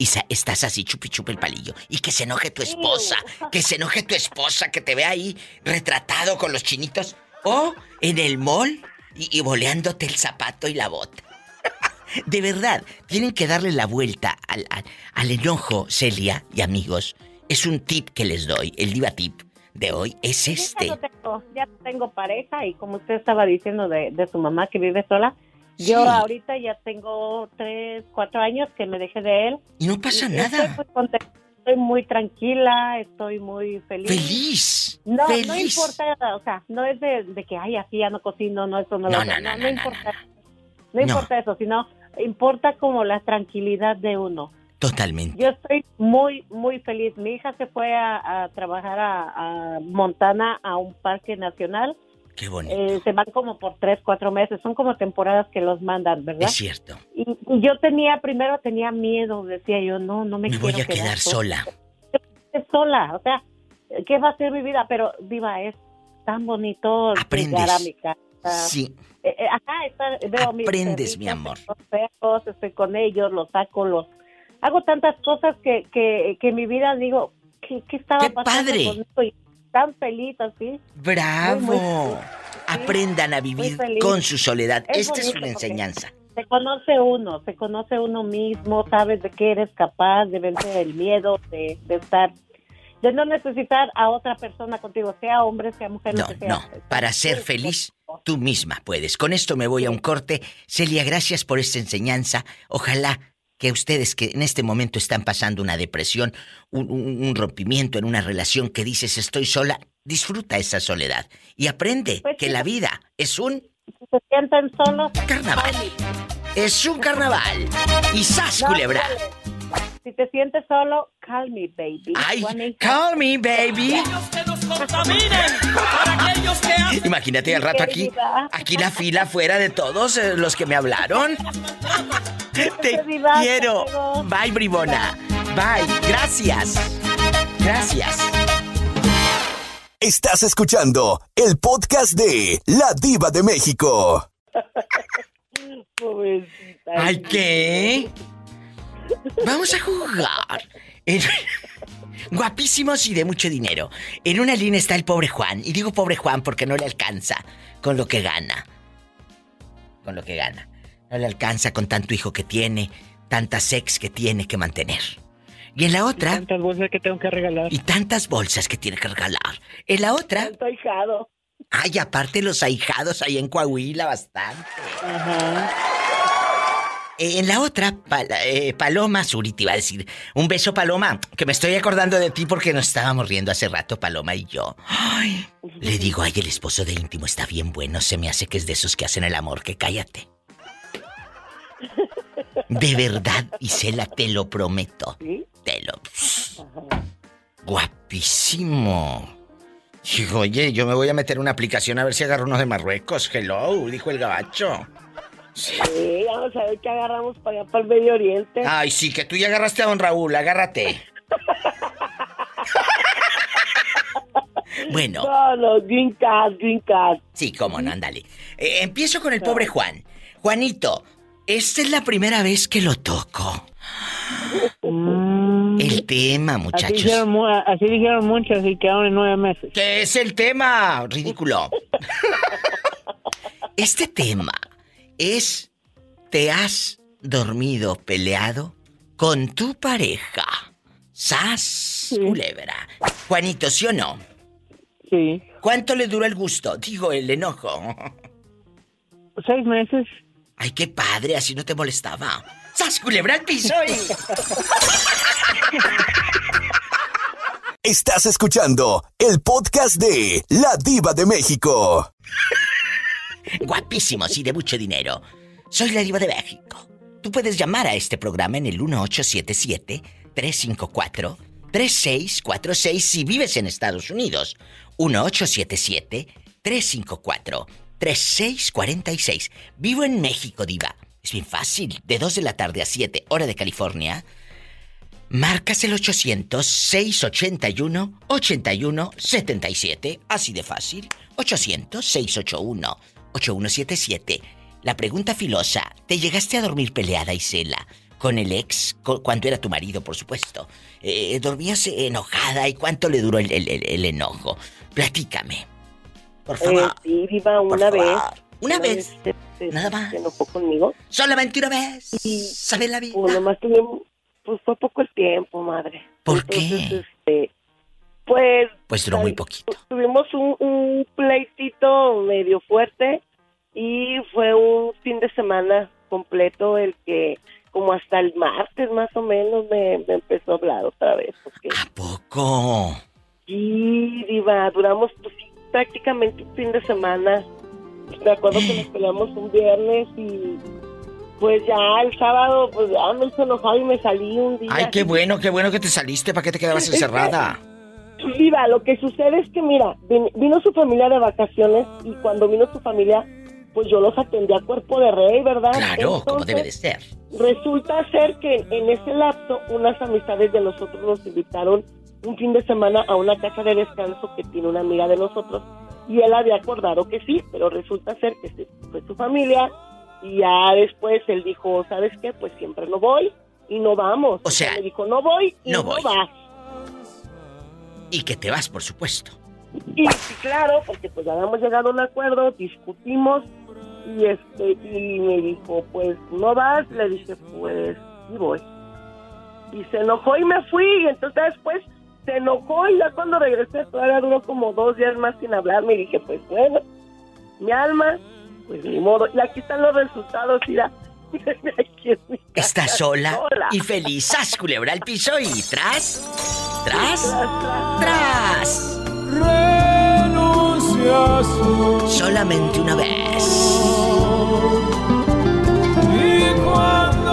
y estás así chupi chupi el palillo. Y que se enoje tu esposa, que se enoje tu esposa, que te vea ahí retratado con los chinitos. O en el mall y, y boleándote el zapato y la bota. De verdad, tienen que darle la vuelta al, al- al enojo, Celia y amigos. Es un tip que les doy, el diva tip de hoy es este. Ya tengo, ya tengo pareja y como usted estaba diciendo de, de su mamá que vive sola, yo Sí. ahorita ya tengo tres, cuatro años que me dejé de él. Y no pasa Y nada. Estoy muy, contenta, estoy muy tranquila, estoy muy feliz. Feliz, No, no importa, o sea, no es de, de que, ay, así ya no cocino, no, eso no, No, lo no, no, no, no, importa. No, No. importa eso, sino importa como la tranquilidad de uno. Totalmente. Yo estoy muy, muy feliz. Mi hija se fue a, a trabajar a, a Montana a un parque nacional. Qué bonito. Eh, se van como por tres, cuatro meses. Son como temporadas que los mandan, ¿verdad? Es cierto. Y, y yo tenía, primero tenía miedo. Decía yo, no, no me, Me quiero voy a quedar sola. sola. O sea, ¿qué va a ser mi vida? Pero, Diva, es tan bonito Aprendes. llegar a mi casa. Sí. Eh, eh, ajá, está- veo mis Aprendes, mi amor. Los estoy con ellos, los saco, los... Hago tantas cosas que, que, que en mi vida digo, ¿qué, qué estaba ¡Qué pasando padre! conmigo? Y tan feliz así. ¡Bravo! Muy, muy Aprendan a vivir con su soledad. Es Esta es una enseñanza. Se conoce uno, se conoce uno mismo, sabes de qué eres capaz, de vencer el miedo, de, de estar, de no necesitar a otra persona contigo, sea hombre, sea mujer, No, sea. no. Para ser feliz, tú misma puedes. Con esto me voy a un corte. Celia, gracias por esta enseñanza. Ojalá que ustedes que en este momento están pasando una depresión, un, un- un rompimiento en una relación que dices estoy sola, disfruta esa soledad y aprende Pues que sí. la vida es un se sienten solos, carnaval. Es un carnaval. Y sas, No, culebra. Si te sientes solo, call me, baby. Ay, call me, baby. para aquellos que Imagínate al rato aquí, aquí la fila fuera de todos eh, los que me hablaron. Te quiero. Bye, bribona. Bye. Gracias. Gracias. Estás escuchando el podcast de La Diva de México. Pobrecita. Ay, ¿qué? Vamos a jugar. En- Guapísimos y de mucho dinero. En una línea está el pobre Juan. Y digo pobre Juan porque no le alcanza con lo que gana. Con lo que gana. No le alcanza con tanto hijo que tiene, tanta sex que tiene que mantener. Y en la otra. Tantas bolsas que tengo que regalar. Y tantas bolsas que tiene que regalar. En la otra. Tanto ahijado. Ay, aparte los ahijados ahí en Coahuila, bastante. Eh, En la otra, eh, Paloma Zuri te iba a decir. Un beso, Paloma, que me estoy acordando de ti porque nos estábamos riendo hace rato, Paloma y yo. Ay, le digo, ay, el esposo de íntimo está bien bueno. Se me hace que es de esos que hacen el amor, que cállate. De verdad, Isela, te lo prometo. Te lo. Guapísimo. Digo, oye, yo me voy a meter una aplicación a ver si agarro uno de Marruecos. Hello, dijo el gabacho. Sí, vamos a ver qué agarramos para allá, para el Medio Oriente. Ay, sí, que tú ya agarraste a don Raúl, agárrate. Bueno. No, no, green card, green card. Sí, cómo no, ándale. Eh, empiezo con el pobre Juan. Juanito, esta es la primera vez que lo toco. El tema, Así muchachos. dijeron, mu- así dijeron muchos y quedaron en nueve meses. ¿Qué es el tema? Ridículo. Este tema es ¿te has dormido peleado con tu pareja? ¡Sas! Culebra. Juanito, ¿sí o no? Sí. ¿Cuánto le duró el gusto? Digo, el enojo. Seis meses. Ay, qué padre, así no te molestaba. ¡Sas! Culebra al piso y... Estás escuchando el podcast de La Diva de México. Guapísimos y de mucho dinero. Soy la diva de México. Tú puedes llamar a este programa en el 1877-354-3646 si vives en Estados Unidos. 1877-354-3646. Vivo en México, diva. Es bien fácil. De 2 de la tarde a 7, hora de California. Marcas el 800-681-8177. Así de fácil. 800-681-8177. La pregunta filosa. ¿Te llegaste a dormir peleada, Isela? Con el ex, co- cuando era tu marido, por supuesto. Eh, ¿Dormías enojada y cuánto le duró el, el- el- el enojo? Platícame. Por favor. Eh, sí, Viva, una vez. favor. Una vez. se, se- Nada más. Se enojó conmigo. Solamente una vez. ¿Sabe la vida? Pues nomás tuvimos, pues fue poco el tiempo, madre. ¿Por Entonces, qué? este, pues Pues duró muy poquito. tuvimos un, un pleitito medio fuerte y fue un fin de semana completo el que como hasta el martes más o menos me, me empezó a hablar otra vez. Porque, Poco. Sí, diva, duramos pues, prácticamente un fin de semana. Me acuerdo que nos peleamos un viernes y pues ya el sábado pues ya me hizo enojar y me salí un día. Ay, qué bueno, qué bueno que te saliste. ¿Para qué te quedabas encerrada? Viva, lo que sucede es que, mira, vin- vino su familia de vacaciones y cuando vino su familia, pues yo los atendí a cuerpo de rey, ¿verdad? Claro, como debe de ser. Resulta ser que en ese lapso unas amistades de nosotros nos invitaron un fin de semana a una casa de descanso que tiene una amiga de nosotros y él había acordado que sí, pero resulta ser que fue su familia y ya después él dijo, ¿sabes qué? Pues siempre no voy y no vamos. O sea, me dijo, no voy y no vas. Y que te vas, por supuesto. Y sí, claro, porque pues ya habíamos llegado a un acuerdo, discutimos y este y me dijo, pues no vas, le dije, pues sí voy. Y se enojó y me fui, y entonces después se enojó y ya cuando regresé todavía duró como dos días más sin hablarme y dije, pues bueno, mi alma, pues ni modo. Y aquí están los resultados, mira. Estás sola, sola. y feliz. ¡Sas, culebra al piso y tras, tras, tras. Solamente una vez. Y cuando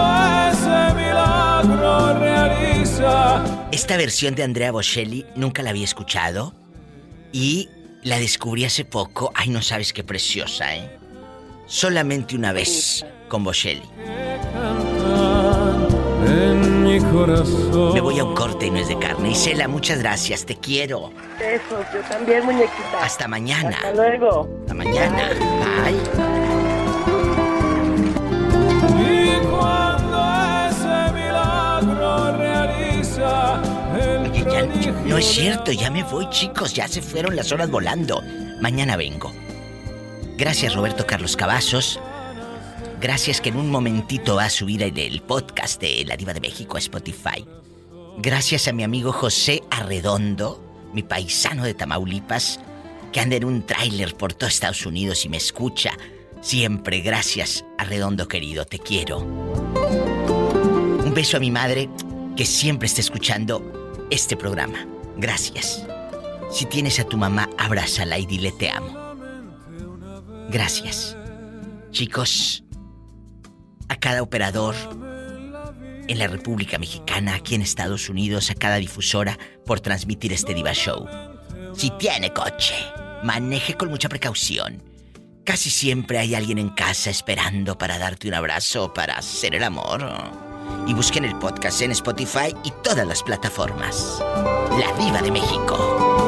ese milagro realiza Esta versión de Andrea Bocelli nunca la había escuchado y la descubrí hace poco. Ay, no sabes qué preciosa, ¿eh? Solamente una vez con Bocelli. En mi corazón. Me voy a un corte y no es de carne. Isela, muchas gracias, te quiero. Besos, yo también, muñequita. Hasta mañana. Hasta luego. Hasta mañana. Bye. Y cuando ese milagro realiza el Oye, ya- prodigio no es cierto, ya me voy, chicos, ya se fueron las horas volando. Mañana vengo. Gracias, Roberto Carlos Cavazos. Gracias que en un momentito va a subir el, podcast de La Diva de México a Spotify. Gracias a mi amigo José Arredondo, mi paisano de Tamaulipas, que anda en un tráiler por todo Estados Unidos y me escucha. Siempre, gracias, Arredondo querido, te quiero. Un beso a mi madre, que siempre está escuchando este programa. Gracias. Si tienes a tu mamá, abrázala y dile te amo. Gracias. Chicos, a cada operador en la República Mexicana, aquí en Estados Unidos, a cada difusora por transmitir este Diva Show. Si tiene coche, maneje con mucha precaución. Casi siempre hay alguien en casa esperando para darte un abrazo o para hacer el amor. Y busquen el podcast en Spotify y todas las plataformas. La Diva de México.